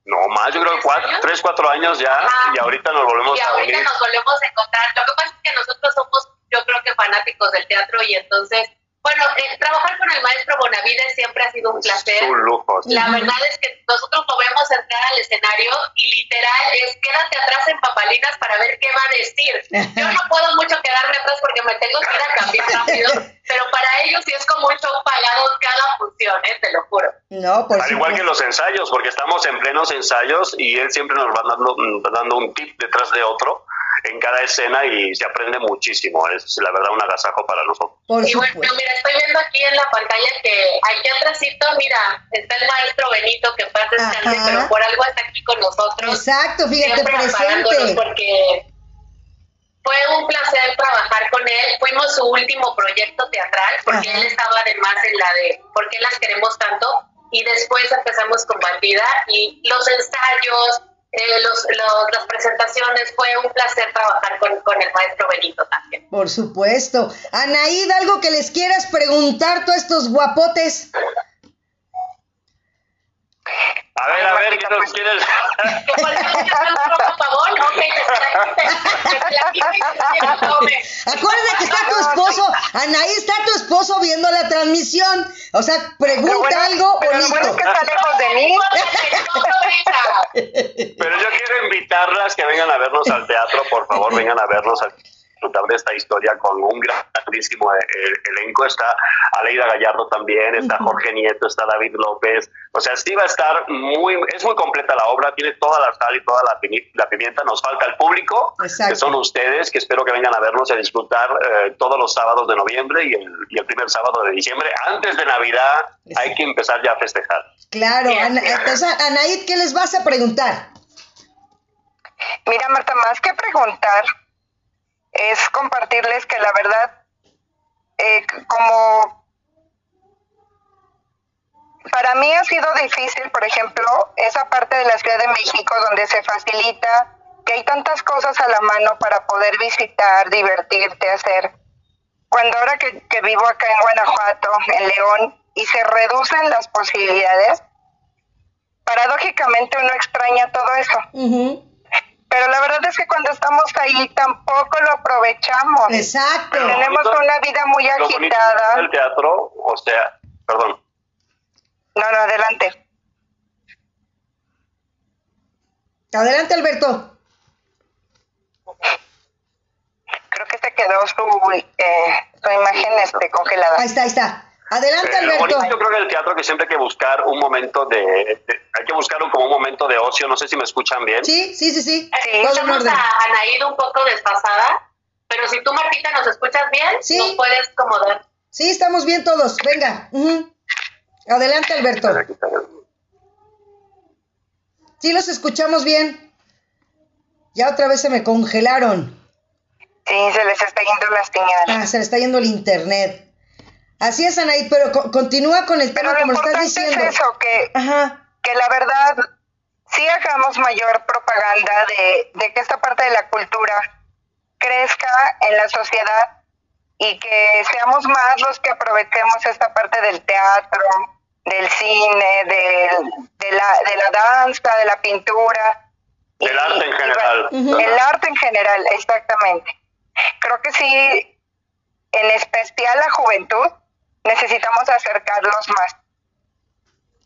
No, más, yo creo que cuatro, tres, cuatro años ya, y ahorita nos volvemos y ahorita nos volvemos a encontrar. Lo que pasa es que nosotros somos, yo creo que fanáticos del teatro, y entonces bueno, eh, trabajar con el maestro Bonavides siempre ha sido un placer. Un lujo. La verdad es que nosotros lo vemos entrar al escenario y literal es quédate atrás en papalinas para ver qué va a decir. Yo no puedo mucho quedarme atrás porque me tengo que ir a cambiar [laughs] rápido, pero para ellos sí es como un show pagado cada función, ¿eh? te lo juro. No, pues Al igual que los ensayos, porque estamos en plenos ensayos y él siempre nos va dando, dando un tip detrás de otro en cada escena y se aprende muchísimo. Es la verdad un agasajo para nosotros. y bueno, mira, estoy viendo aquí en la pantalla que aquí atrásito, mira, está el maestro Benito que pasa descanse, pero por algo está aquí con nosotros. Exacto, fíjate, presente. Porque fue un placer trabajar con él. Fuimos su último proyecto teatral, porque él estaba además en la de ¿Por qué las queremos tanto? Y después empezamos con Bandida y los ensayos, eh, los, las presentaciones. Fue un placer trabajar con, el maestro Benito también. Por supuesto. Anaíd, algo que les quieras preguntar tú a estos guapotes. A ver, a ver, ¿qué nos quieres? Acuérdate que está tu esposo, Anaí está tu esposo viendo la transmisión. O sea, pregunta algo pero bonito. Bueno es que está lejos de mí. Pero yo quiero invitarlas que vengan a vernos al teatro, por favor, vengan a vernos al disfrutar de esta historia con un grandísimo eh, elenco. Está Aleida Gallardo también, está Jorge Nieto, está David López. O sea, sí va a estar muy, es muy completa la obra, tiene toda la sal y toda la, pimienta. Nos falta el público, que son ustedes, que espero que vengan a vernos y a disfrutar eh, todos los sábados de noviembre y el, y el, primer sábado de diciembre. Antes de Navidad hay que empezar ya a festejar. Claro, entonces, Anaid, ¿qué les vas a preguntar? Mira, Marta, más que preguntar, es compartirles que la verdad, eh, como para mí ha sido difícil, por ejemplo, esa parte de la Ciudad de México donde se facilita que hay tantas cosas a la mano para poder visitar, divertirte, hacer. Cuando ahora que, vivo acá en Guanajuato, en León, y se reducen las posibilidades, paradójicamente uno extraña todo eso pero la verdad es que cuando estamos ahí tampoco lo aprovechamos. Exacto. Tenemos una vida muy agitada. El teatro, o sea, perdón. No, no, adelante. Adelante, Alberto. Creo que se quedó su, eh, su imagen este, congelada. Ahí está, ahí está. Adelante, Eh, lo Alberto. bonito yo creo que el teatro que siempre hay que buscar un momento de, de- hay que buscarlo como un momento de ocio, no sé si me escuchan bien. Sí, sí, sí, sí. Sí, en Estamos a Anaída un poco desfasada, pero si tú, Martita, nos escuchas bien, Sí. nos puedes como dar. Sí, estamos bien todos. Venga. Adelante, Alberto. Sí, los escuchamos bien. Ya otra vez se me congelaron. Sí, se les está yendo la señal. Ah, se le está yendo el internet. Así es, Anaí, pero co- continúa con el Pero tema lo como lo estás diciendo. es eso, que, Ajá. que la verdad sí hagamos mayor propaganda de, de que esta parte de la cultura crezca en la sociedad y que seamos más los que aprovechemos esta parte del teatro, del cine, del- de, la, de la danza, de la pintura. Del arte en general. El arte en general, exactamente. Creo que sí, en especial la juventud, necesitamos acercarlos más.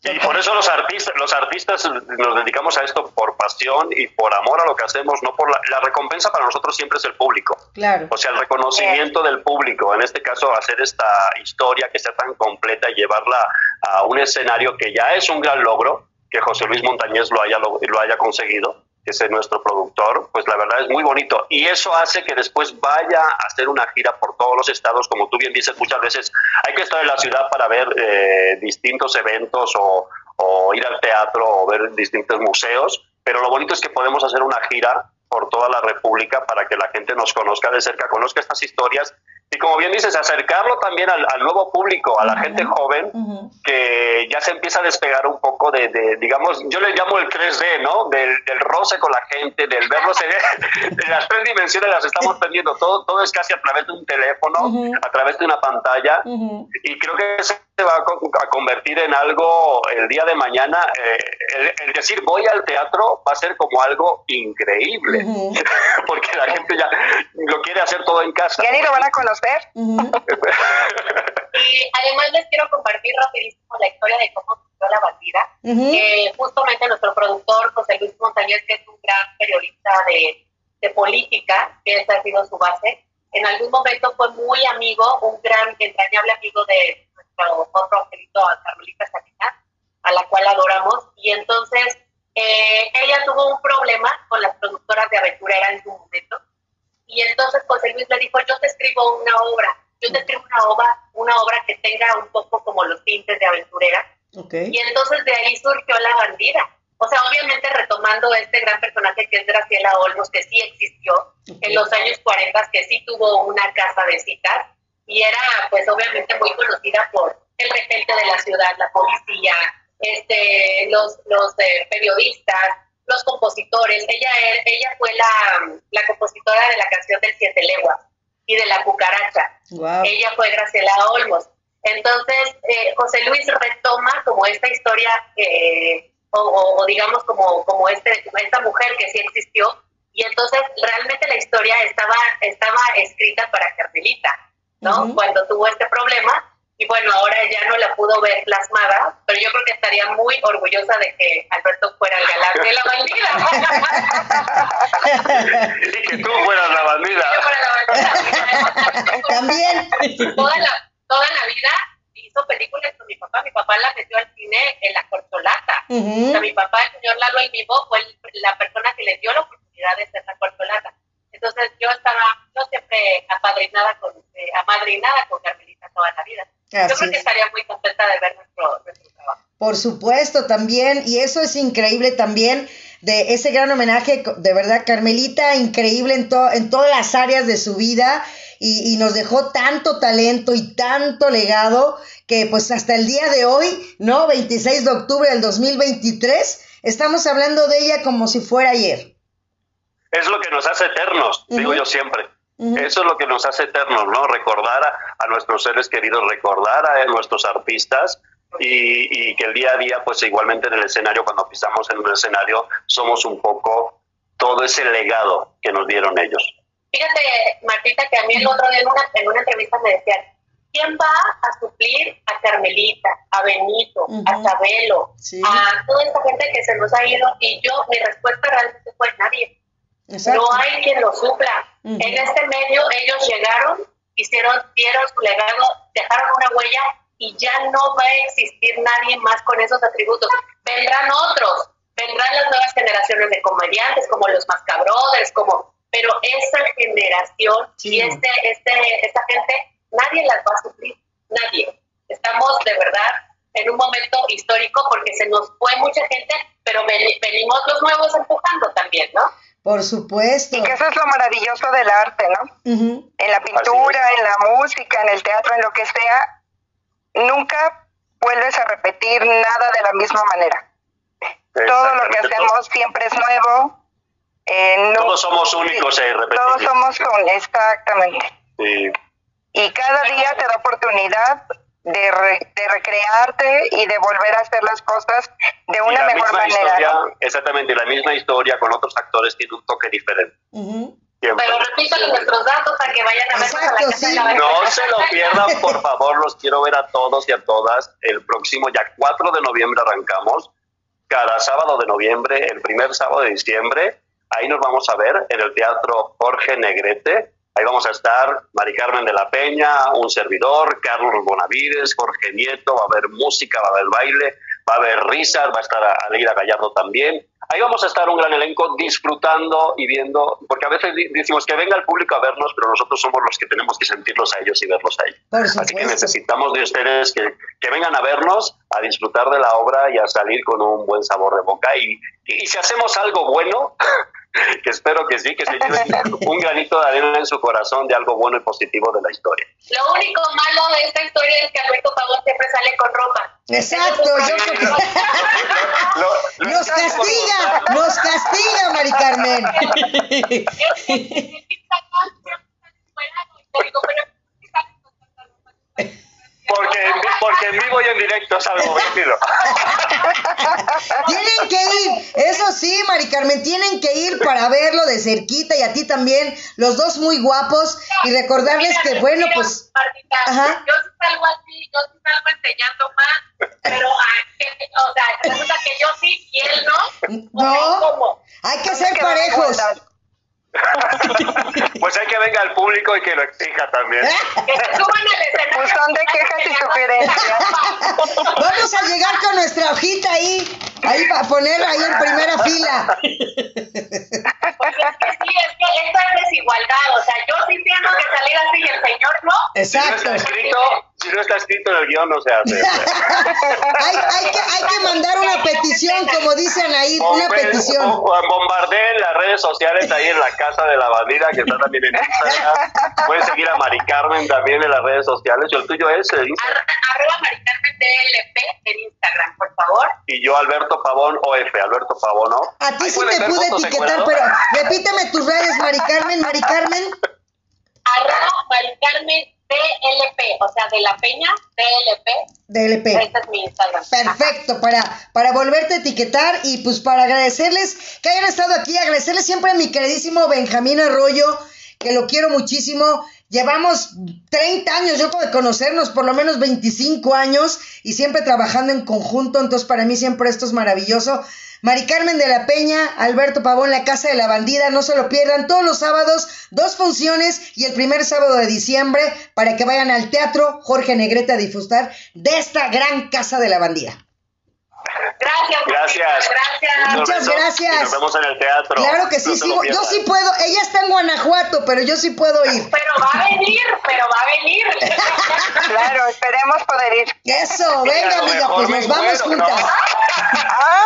Y por eso los artistas, los artistas nos dedicamos a esto por pasión y por amor a lo que hacemos, no por la, la recompensa para nosotros siempre es el público. Claro. O sea, el reconocimiento del público, en este caso hacer esta historia que sea tan completa y llevarla a un escenario que ya es un gran logro, que José Luis Montañez lo haya, lo, lo haya conseguido, es nuestro productor, pues la verdad es muy bonito. Y eso hace que después vaya a hacer una gira por todos los estados, como tú bien dices, muchas veces hay que estar en la ciudad para ver eh, distintos eventos o ir al teatro o ver distintos museos, pero lo bonito es que podemos hacer una gira por toda la República para que la gente nos conozca de cerca, conozca estas historias y como bien dices, acercarlo también al, al nuevo público, a la gente joven Ujú. que ya se empieza a despegar un poco de, de, digamos, yo le llamo el 3D, ¿no? Del, del roce con la gente, del verlos [laughs] en de las tres dimensiones las estamos perdiendo, todo, todo es casi a través de un teléfono, Ujú. a través de una pantalla y creo que se va a, a convertir en algo el día de mañana, eh, el, el decir voy al teatro va a ser como algo increíble, [laughs] porque la gente ya lo quiere hacer todo en casa. Ya ni lo van a conocer. Ujú. [laughs] Y además les quiero compartir rapidísimo la historia de cómo surgió la bandida. Ujú. que justamente nuestro productor José Luis Montañez, que es un gran periodista de, de política, que esa ha sido su base, en algún momento fue muy amigo, un gran, entrañable amigo de nuestro otro angelito, a Carmelita Salinas, a la cual adoramos, y entonces eh, ella tuvo un problema con las productoras de aventurera en su momento, y entonces José Luis le dijo, yo te escribo una obra, yo te escribo una obra, una obra que tenga un poco como los tintes de aventurera, y entonces de ahí surgió la bandida. O sea, obviamente retomando este gran personaje que es Graciela Olmos, que sí existió en los años 40, que sí tuvo una casa de citas y era pues obviamente muy conocida por el regente de la ciudad, la policía, este, los, los eh, periodistas, los compositores. Ella, er- ella fue la, la compositora de la canción del Siete Leguas y de la cucaracha. Wow. Ella fue Graciela Olmos. Entonces, eh, José Luis retoma como esta historia, eh, o, o- o digamos como, como, este, esta mujer que sí existió, y entonces realmente la historia estaba, estaba escrita para Carmelita, ¿no? Ujú. Cuando tuvo este problema, y bueno, ahora ya no la pudo ver plasmada, pero yo creo que estaría muy orgullosa de que Alberto fuera el galán de la bandida. y que tú fueras la bandida. Yo fuera la bandida. [laughs] También. toda la, toda la vida hizo películas con mi papá. Mi papá la metió al cine en la corcholata. Ujú. O sea, mi papá, el señor Lalo el Vivo, fue el- la persona que le dio la oportunidad de ser la corcholata. Entonces yo estaba, yo siempre apadrinada con, eh, amadrinada con Carmelita toda la vida. Así yo creo que es. estaría muy contenta de ver nuestro, nuestro trabajo. Por supuesto, también, y eso es increíble también, de ese gran homenaje, de verdad, Carmelita, increíble en, to- en todas las áreas de su vida, y, y nos dejó tanto talento y tanto legado, que pues hasta el día de hoy, ¿no? 26 de octubre del 2023, estamos hablando de ella como si fuera ayer. Es lo que nos hace eternos, digo yo siempre. Eso es lo que nos hace eternos, ¿no? Recordar a, a nuestros seres queridos, recordar a nuestros artistas y, y que el día a día, pues igualmente en el escenario, cuando pisamos en un escenario, somos un poco todo ese legado que nos dieron ellos. Fíjate, Martita, que a mí el otro día en una, en una entrevista me decían, ¿quién va a suplir a Carmelita, a Benito, a Sabelo, Sí. a toda esta gente que se nos ha ido? Y yo, mi respuesta realmente fue nadie. No hay quien lo supla. En este medio ellos llegaron, hicieron, dieron su legado, dejaron una huella y ya no va a existir nadie más con esos atributos. Vendrán otros, vendrán las nuevas generaciones de comediantes como los Mascabrothers, como, pero esa generación y este, este, esta gente, nadie las va a suplir, nadie. Estamos de verdad en un momento histórico porque se nos fue mucha gente, pero venimos los nuevos empujando también, ¿no? Por supuesto. Y que eso es lo maravilloso del arte, ¿no? En la pintura, en la música, en el teatro, en lo que sea, nunca vuelves a repetir nada de la misma manera. Todo lo que hacemos siempre es nuevo. Eh, todos somos únicos e Todos somos exactamente. Y cada día te da oportunidad de, recrearte y de volver a hacer las cosas de una mejor manera. Exactamente, la misma historia con otros actores tiene un toque diferente. Pero repítale nuestros datos para que vayan a ver a la casa No se lo pierdan, por favor, los quiero ver a todos y a todas. El próximo, ya 4 de noviembre arrancamos. Cada sábado de noviembre, el primer sábado de diciembre, ahí nos vamos a ver en el Teatro Jorge Negrete Ahí vamos a estar Mari Carmen de la Peña, un servidor, Carlos Bonavides, Jorge Nieto, va a haber música, va a haber baile, va a haber risas, va a estar Aleida Gallardo también. Ahí vamos a estar un gran elenco disfrutando y viendo, porque a veces decimos que venga el público a vernos, pero nosotros somos los que tenemos que sentirlos a ellos y verlos a ellos. Así que necesitamos de ustedes que, que, vengan a vernos, a disfrutar de la obra y a salir con un buen sabor de boca. Y, y si hacemos algo bueno, que [laughs] espero que sí, que se lleve un granito de arena en su corazón de algo bueno y positivo de la historia. Lo único malo de esta historia es que Alberto Pavón siempre sale con ropa. Exacto, yo creo que... [laughs] nos castiga, nos castiga, Mari Carmen. [laughs] Porque, porque en vivo y en directo es algo vestido. [laughs] tienen que ir, eso sí, Mari Carmen, tienen que ir para verlo de cerquita y a ti también, los dos muy guapos y recordarles que, bueno, pues... Ajá. Yo salgo así, yo sí salgo enseñando más, pero, o sea, resulta que yo sí y él no. No, hay que ser parejos. [laughs] pues hay que venga el público y que lo exija también. pues son de quejas y sugerencias. [laughs] Vamos a llegar con nuestra hojita ahí, ahí para poner ahí en primera fila. Pues es que sí, es que esta es desigualdad, o sea, yo sí tengo que salir así y el señor no. Exacto. Si no está escrito, si no está escrito en el guion, no se hace. [laughs] hay, hay, que, hay que mandar una petición, como dicen ahí, una petición. Bombardeen las redes sociales ahí en la casa de la bandida, que está también en Instagram. Pueden seguir a Mari Carmen también en las redes sociales. Yo el tuyo es el Instagram. Arroba Mari Carmen DLP en Instagram, por favor. Y yo Alberto Pavón OF, Alberto Pavón, ¿no? A ti sí te pude etiquetar, pero repíteme tus redes, Mari Carmen, Mari Carmen. Arroba Mari Carmen DLP, o sea, de la Peña, DLP. DLP. Este es mi Instagram. Perfecto, para, para volverte a etiquetar y pues para agradecerles que hayan estado aquí, agradecerles siempre a mi queridísimo Benjamín Arroyo, que lo quiero muchísimo. Llevamos 30 años, yo puedo conocernos, por lo menos 25 años, y siempre trabajando en conjunto, entonces para mí siempre esto es maravilloso. Mari Carmen de la Peña, Alberto Pavón, La Casa de la Bandida, no se lo pierdan todos los sábados, dos funciones y el primer sábado de diciembre para que vayan al teatro Jorge Negrete a disfrutar de esta gran Casa de la Bandida. Gracias. Gracias. gracias. Muchas gracias. Nos vemos en el teatro. Claro que sí, sí yo sí puedo. Ella está en Guanajuato, pero yo sí puedo ir. Pero va a venir, pero va a venir. [laughs] claro, esperemos poder ir. Eso, venga, amiga, pues nos vamos juntas. Ah,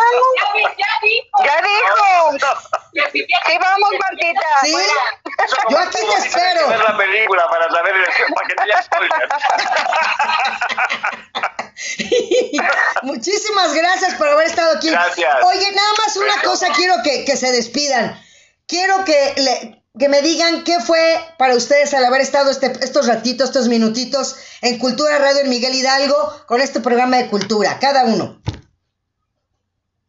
ya, dijo. Ya dijo. Sí, vamos, Martita. Sí. Yo aquí te espero. ver la película para saber [laughs] para que no haya spoilers. Muchísimas gracias por haber estado aquí. Gracias. Oye, nada más una cosa quiero que, que se despidan. Quiero que, le, que me digan qué fue para ustedes al haber estado este, estos ratitos, estos minutitos en Cultura Radio en Miguel Hidalgo con este programa de cultura, cada uno.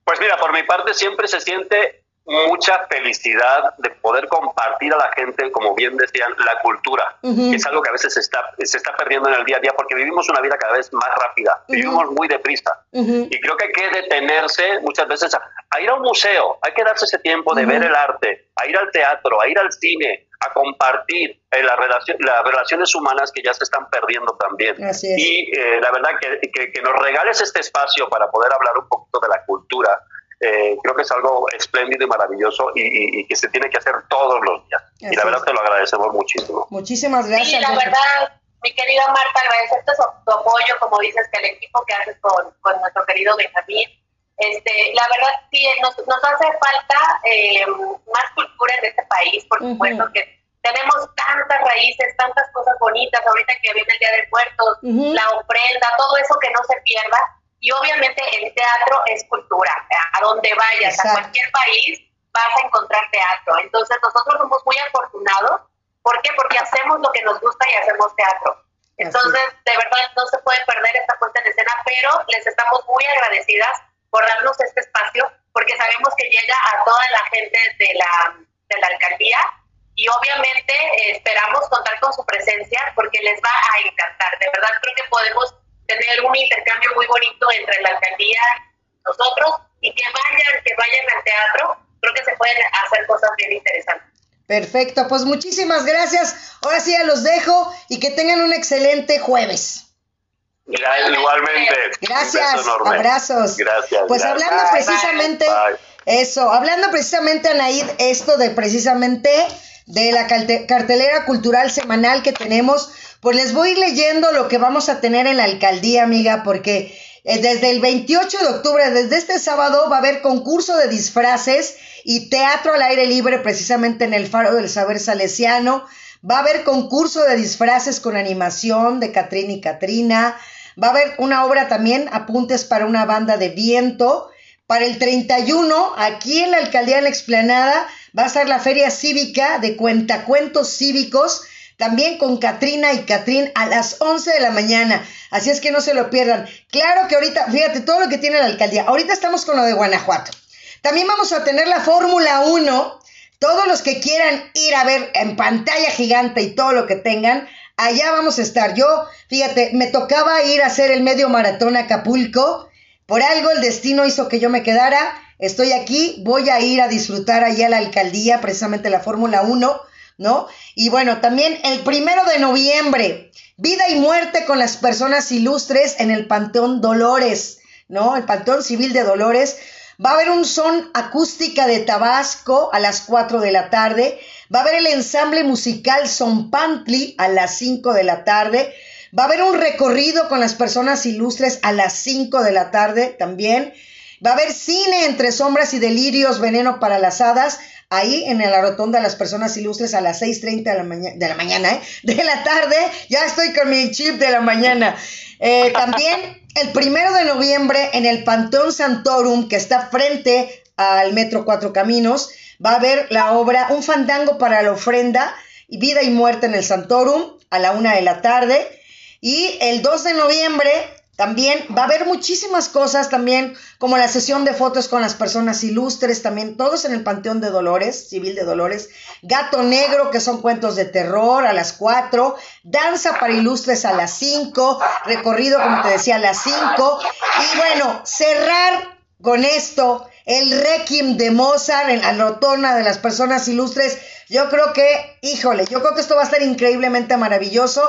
Pues mira, por mi parte siempre se siente mucha felicidad de poder compartir a la gente, como bien decían, la cultura, que es algo que a veces se está, se está perdiendo en el día a día porque vivimos una vida cada vez más rápida, vivimos muy deprisa. Y creo que hay que detenerse muchas veces a ir a un museo, hay que darse ese tiempo de ver el arte, a ir al teatro, a ir al cine, a compartir eh, las, las relaciones humanas que ya se están perdiendo también. Y eh, la verdad que, que, nos regales este espacio para poder hablar un poquito de la cultura, eh, creo que es algo espléndido y maravilloso y, que se tiene que hacer todos los días. y la verdad te lo agradecemos muchísimo. Muchísimas gracias. Sí, la verdad, mi querida Marta, agradecerte tu, apoyo, como dices, que el equipo que haces con, con nuestro querido Benjamín. Este, la verdad, sí, nos, nos hace falta eh, más cultura en este país, por supuesto que tenemos tantas raíces, tantas cosas bonitas, ahorita que viene el Día de Muertos, la ofrenda, todo eso que no se pierda. Y obviamente el teatro es cultura, a donde vayas, a cualquier país, vas a encontrar teatro. Entonces nosotros somos muy afortunados. ¿Por qué? Porque hacemos lo que nos gusta y hacemos teatro. Entonces, de verdad, no se puede perder esta puesta en escena, pero les estamos muy agradecidas por darnos este espacio, porque sabemos que llega a toda la gente de la, de la alcaldía y obviamente eh, esperamos contar con su presencia porque les va a encantar. De verdad creo que podemos tener un intercambio muy bonito entre la alcaldía, nosotros, y que vayan, que vayan al teatro. Creo que se pueden hacer cosas bien interesantes. Perfecto, pues muchísimas gracias. Ahora sí ya los dejo y que tengan un excelente jueves. igualmente. Gracias. Abrazos. Gracias. Pues hablando precisamente, eso, hablando precisamente, Anaid, esto de precisamente de la cartelera cultural semanal que tenemos, pues les voy leyendo lo que vamos a tener en la alcaldía, amiga, porque eh, desde el 28 de octubre, desde este sábado, va a haber concurso de disfraces y teatro al aire libre, precisamente en el Faro del Saber Salesiano. Va a haber concurso de disfraces con animación de Catrina y Catrina. Va a haber una obra también, apuntes para una banda de viento. Para el 31, aquí en la alcaldía de la Explanada, va a estar la feria cívica de cuentacuentos cívicos, también con Katrina y Catrín a las 11 de la mañana. Así es que no se lo pierdan. Claro que ahorita, fíjate, todo lo que tiene la alcaldía. Ahorita estamos con lo de Guanajuato. También vamos a tener la Fórmula 1. Todos los que quieran ir a ver en pantalla gigante y todo lo que tengan, allá vamos a estar. Yo, fíjate, me tocaba ir a hacer el medio maratón a Acapulco. Por algo el destino hizo que yo me quedara estoy aquí, voy a ir a disfrutar allá a la alcaldía, precisamente la Fórmula 1, ¿no? Y bueno, también el primero de noviembre, vida y muerte con las personas ilustres en el Panteón Dolores, ¿no? El Panteón Civil de Dolores. Va a haber un son acústica de Tabasco a las 4 de la tarde. Va a haber el ensamble musical Son Pantli a las 5 de la tarde. Va a haber un recorrido con las personas ilustres a las 5 de la tarde también. Va a haber cine entre sombras y delirios, veneno para las hadas, ahí en la rotonda las personas ilustres a las 6.30 de la, de la mañana, ¿eh? [laughs] de la tarde. Ya estoy con mi chip de la mañana. Eh, también el primero de noviembre en el Panteón Santorum, que está frente al Metro Cuatro Caminos, va a haber la obra Un fandango para la ofrenda, vida y muerte en el Santorum, a la una de la tarde. Y el 2 de noviembre también va a haber muchísimas cosas también, como la sesión de fotos con las personas ilustres, también todos en el Panteón de Dolores, Civil de Dolores, Gato Negro, que son cuentos de terror a las 4, Danza para Ilustres a las 5, recorrido, como te decía, a las 5, y bueno, cerrar con esto, el Requiem de Mozart en la rotona de las personas ilustres, yo creo que, híjole, yo creo que esto va a estar increíblemente maravilloso,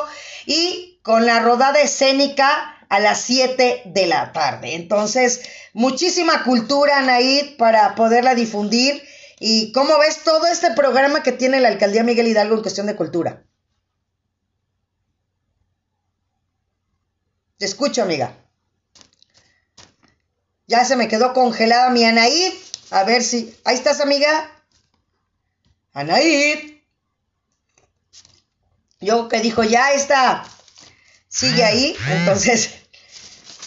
y con la rodada escénica, a las 7 de la tarde. Entonces, muchísima cultura, Anaid, para poderla difundir. ¿Y cómo ves todo este programa que tiene la alcaldía Miguel Hidalgo en cuestión de cultura? Te escucho, amiga. Ya se me quedó congelada mi Anaid. A ver si. Ahí estás, amiga. Anaid. Yo que dijo, ya está. Sigue ahí. Entonces.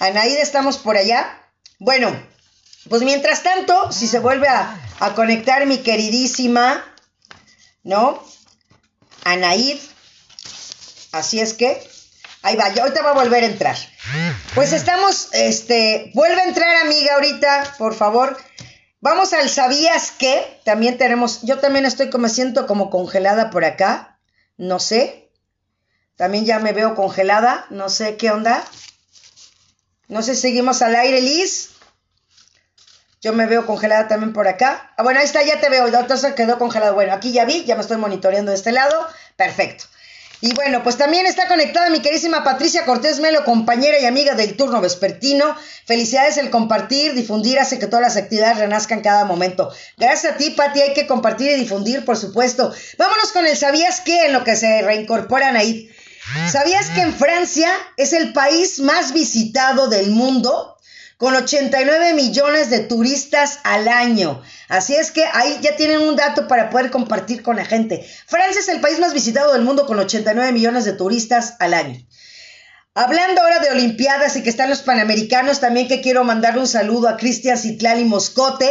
Anaída, estamos por allá. Bueno, pues mientras tanto, si se vuelve a, conectar mi queridísima, ¿no? Anaíd. Así es que, ahí va, ahorita va a volver a entrar. Pues estamos, este, vuelve a entrar amiga ahorita, por favor. Vamos al ¿sabías qué? También tenemos, yo también estoy como siento como congelada por acá, no sé. También ya me veo congelada, no sé qué onda. No sé, seguimos al aire, Liz. Yo me veo congelada también por acá. Ah, bueno, ahí está, ya te veo. Entonces quedó congelado. Bueno, aquí ya vi, ya me estoy monitoreando de este lado. Perfecto. Y bueno, pues también está conectada mi querísima Patricia Cortés Melo, compañera y amiga del turno vespertino. Felicidades el compartir, difundir, hace que todas las actividades renazcan cada momento. Gracias a ti, Pati, hay que compartir y difundir, por supuesto. Vámonos con el ¿Sabías qué? En lo que se reincorporan ahí. ¿Sabías que en Francia es el país más visitado del mundo? con 89 millones de turistas al año. Así es que ahí ya tienen un dato para poder compartir con la gente. Francia es el país más visitado del mundo con 89 millones de turistas al año. Hablando ahora de Olimpiadas y que están los Panamericanos, también que quiero mandarle un saludo a Cristian Citlali Moscote,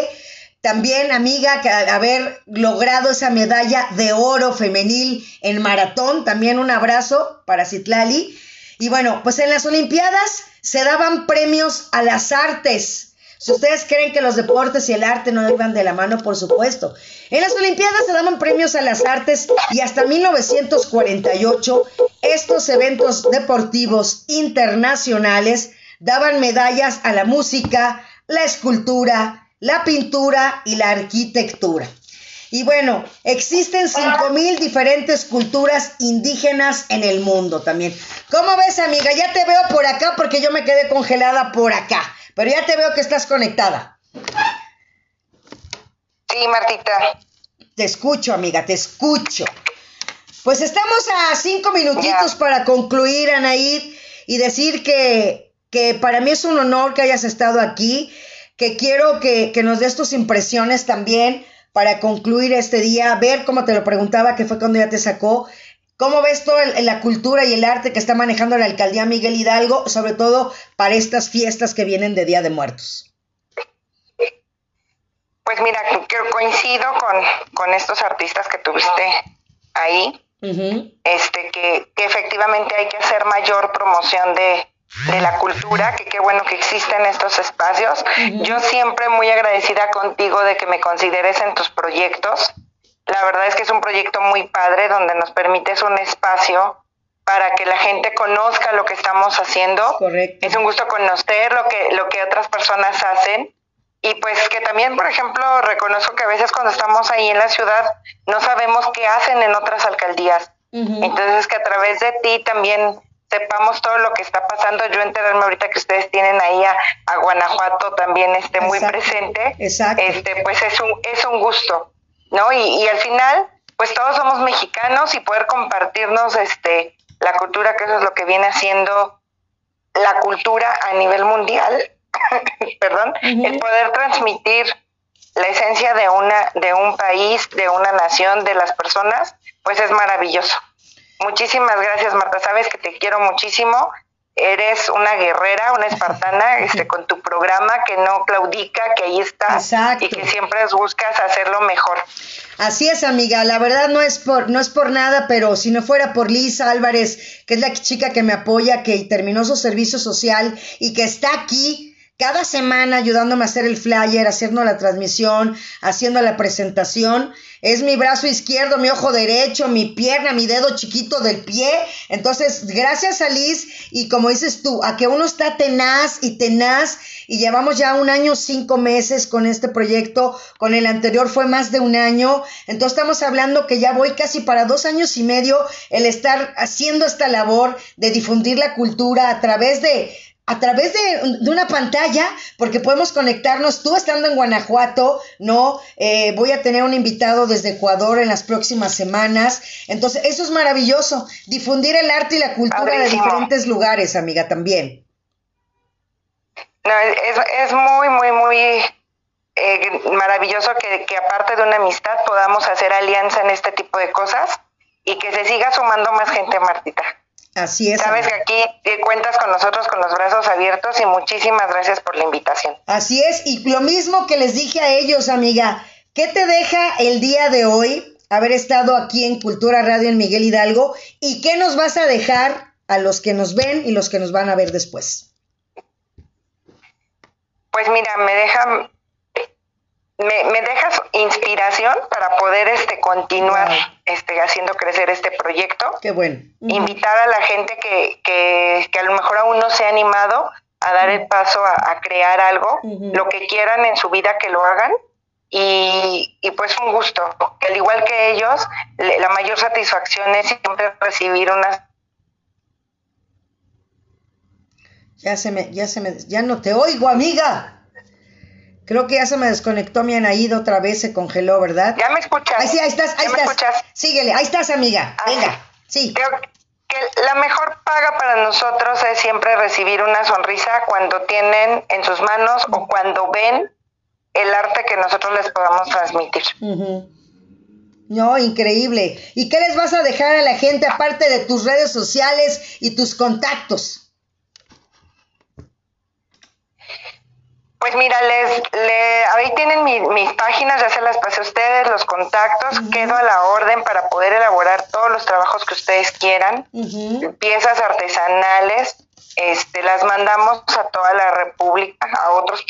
también amiga que haber logrado esa medalla de oro femenil en maratón, también un abrazo para Citlali. Y bueno, pues en las Olimpiadas se daban premios a las artes. Si ustedes creen que los deportes y el arte no iban de la mano, por supuesto. En las Olimpiadas se daban premios a las artes y hasta 1948 estos eventos deportivos internacionales daban medallas a la música, la escultura, la pintura y la arquitectura. Y bueno, existen 5.000 diferentes culturas indígenas en el mundo también. ¿Cómo ves, amiga? Ya te veo por acá porque yo me quedé congelada por acá. Pero ya te veo que estás conectada. Sí, Martita. Te escucho, amiga, te escucho. Pues estamos a cinco minutitos para concluir, Anaid, y decir que, que para mí es un honor que hayas estado aquí, que quiero que, que nos des tus impresiones también para concluir este día, ver cómo te lo preguntaba, que fue cuando ya te sacó, ¿Cómo ves toda la cultura y el arte que está manejando la alcaldía Miguel Hidalgo, sobre todo para estas fiestas que vienen de Día de Muertos? Pues mira, coincido con, estos artistas que tuviste ahí, este que, que, efectivamente hay que hacer mayor promoción de, de la cultura, que qué bueno que existen estos espacios. Yo siempre muy agradecida contigo de que me consideres en tus proyectos. La verdad es que es un proyecto muy padre donde nos permites un espacio para que la gente conozca lo que estamos haciendo. Es un gusto conocer lo que, lo que otras personas hacen. Y pues que también, por ejemplo, reconozco que a veces cuando estamos ahí en la ciudad no sabemos qué hacen en otras alcaldías. Entonces que a través de ti también sepamos todo lo que está pasando. Yo enterarme ahorita que ustedes tienen ahí a, Guanajuato también este, muy presente. Este, pues es un, es un gusto, ¿no? Y, al final, pues todos somos mexicanos y poder compartirnos este, la cultura, que eso es lo que viene haciendo la cultura a nivel mundial, [laughs] perdón, el poder transmitir la esencia de una de un país, de una nación, de las personas, pues es maravilloso. Muchísimas gracias, Marta. Sabes que te quiero muchísimo. Eres una guerrera, una espartana, este, con tu programa que no claudica, que ahí estás y que siempre buscas hacerlo mejor. Así es, amiga. La verdad no es por no es por nada, pero si no fuera por Lisa Álvarez, que es la chica que me apoya, que terminó su servicio social y que está aquí cada semana ayudándome a hacer el flyer, haciendo la transmisión, haciendo la presentación. Es mi brazo izquierdo, mi ojo derecho, mi pierna, mi dedo chiquito del pie. Entonces, gracias a Liz y como dices tú, a que uno está tenaz y tenaz y llevamos ya un año, cinco meses con este proyecto, con el anterior fue más de un año. Entonces estamos hablando que ya voy casi para dos años y medio el estar haciendo esta labor de difundir la cultura a través de a través de, una pantalla, porque podemos conectarnos, tú estando en Guanajuato, ¿no? Eh, voy a tener un invitado desde Ecuador en las próximas semanas. Entonces, eso es maravilloso, difundir el arte y la cultura de diferentes lugares, amiga, también. No, es, es muy, muy, muy eh, maravilloso que, que aparte de una amistad podamos hacer alianza en este tipo de cosas y que se siga sumando más gente, Martita. Así es. Sabes que aquí eh, cuentas con nosotros con los brazos abiertos y muchísimas gracias por la invitación. Así es, y lo mismo que les dije a ellos, amiga, ¿qué te deja el día de hoy haber estado aquí en Cultura Radio en Miguel Hidalgo y qué nos vas a dejar a los que nos ven y los que nos van a ver después? Pues mira, me deja me, me dejas inspiración para poder este continuar este haciendo crecer este proyecto. Qué bueno. Invitar a la gente que, que, que a lo mejor aún no se ha animado a dar el paso a, crear algo, lo que quieran en su vida que lo hagan. Y, y, pues un gusto. Al igual que ellos, la mayor satisfacción es siempre recibir una Ya se me, ya se me, ya no te oigo, amiga. Creo que ya se me desconectó mi Anaído otra vez, se congeló, ¿verdad? Ya me escuchas. Ahí sí, ahí estás, ahí estás. Síguele, ahí estás, amiga. Ah, Venga, sí. Creo que la mejor paga para nosotros es siempre recibir una sonrisa cuando tienen en sus manos o cuando ven el arte que nosotros les podamos transmitir. No, increíble. ¿Y qué les vas a dejar a la gente aparte de tus redes sociales y tus contactos? Pues mira, les, ahí tienen mis páginas, ya se las pasé a ustedes, los contactos, quedo a la orden para poder elaborar todos los trabajos que ustedes quieran, piezas artesanales, este, las mandamos a toda la República, a otros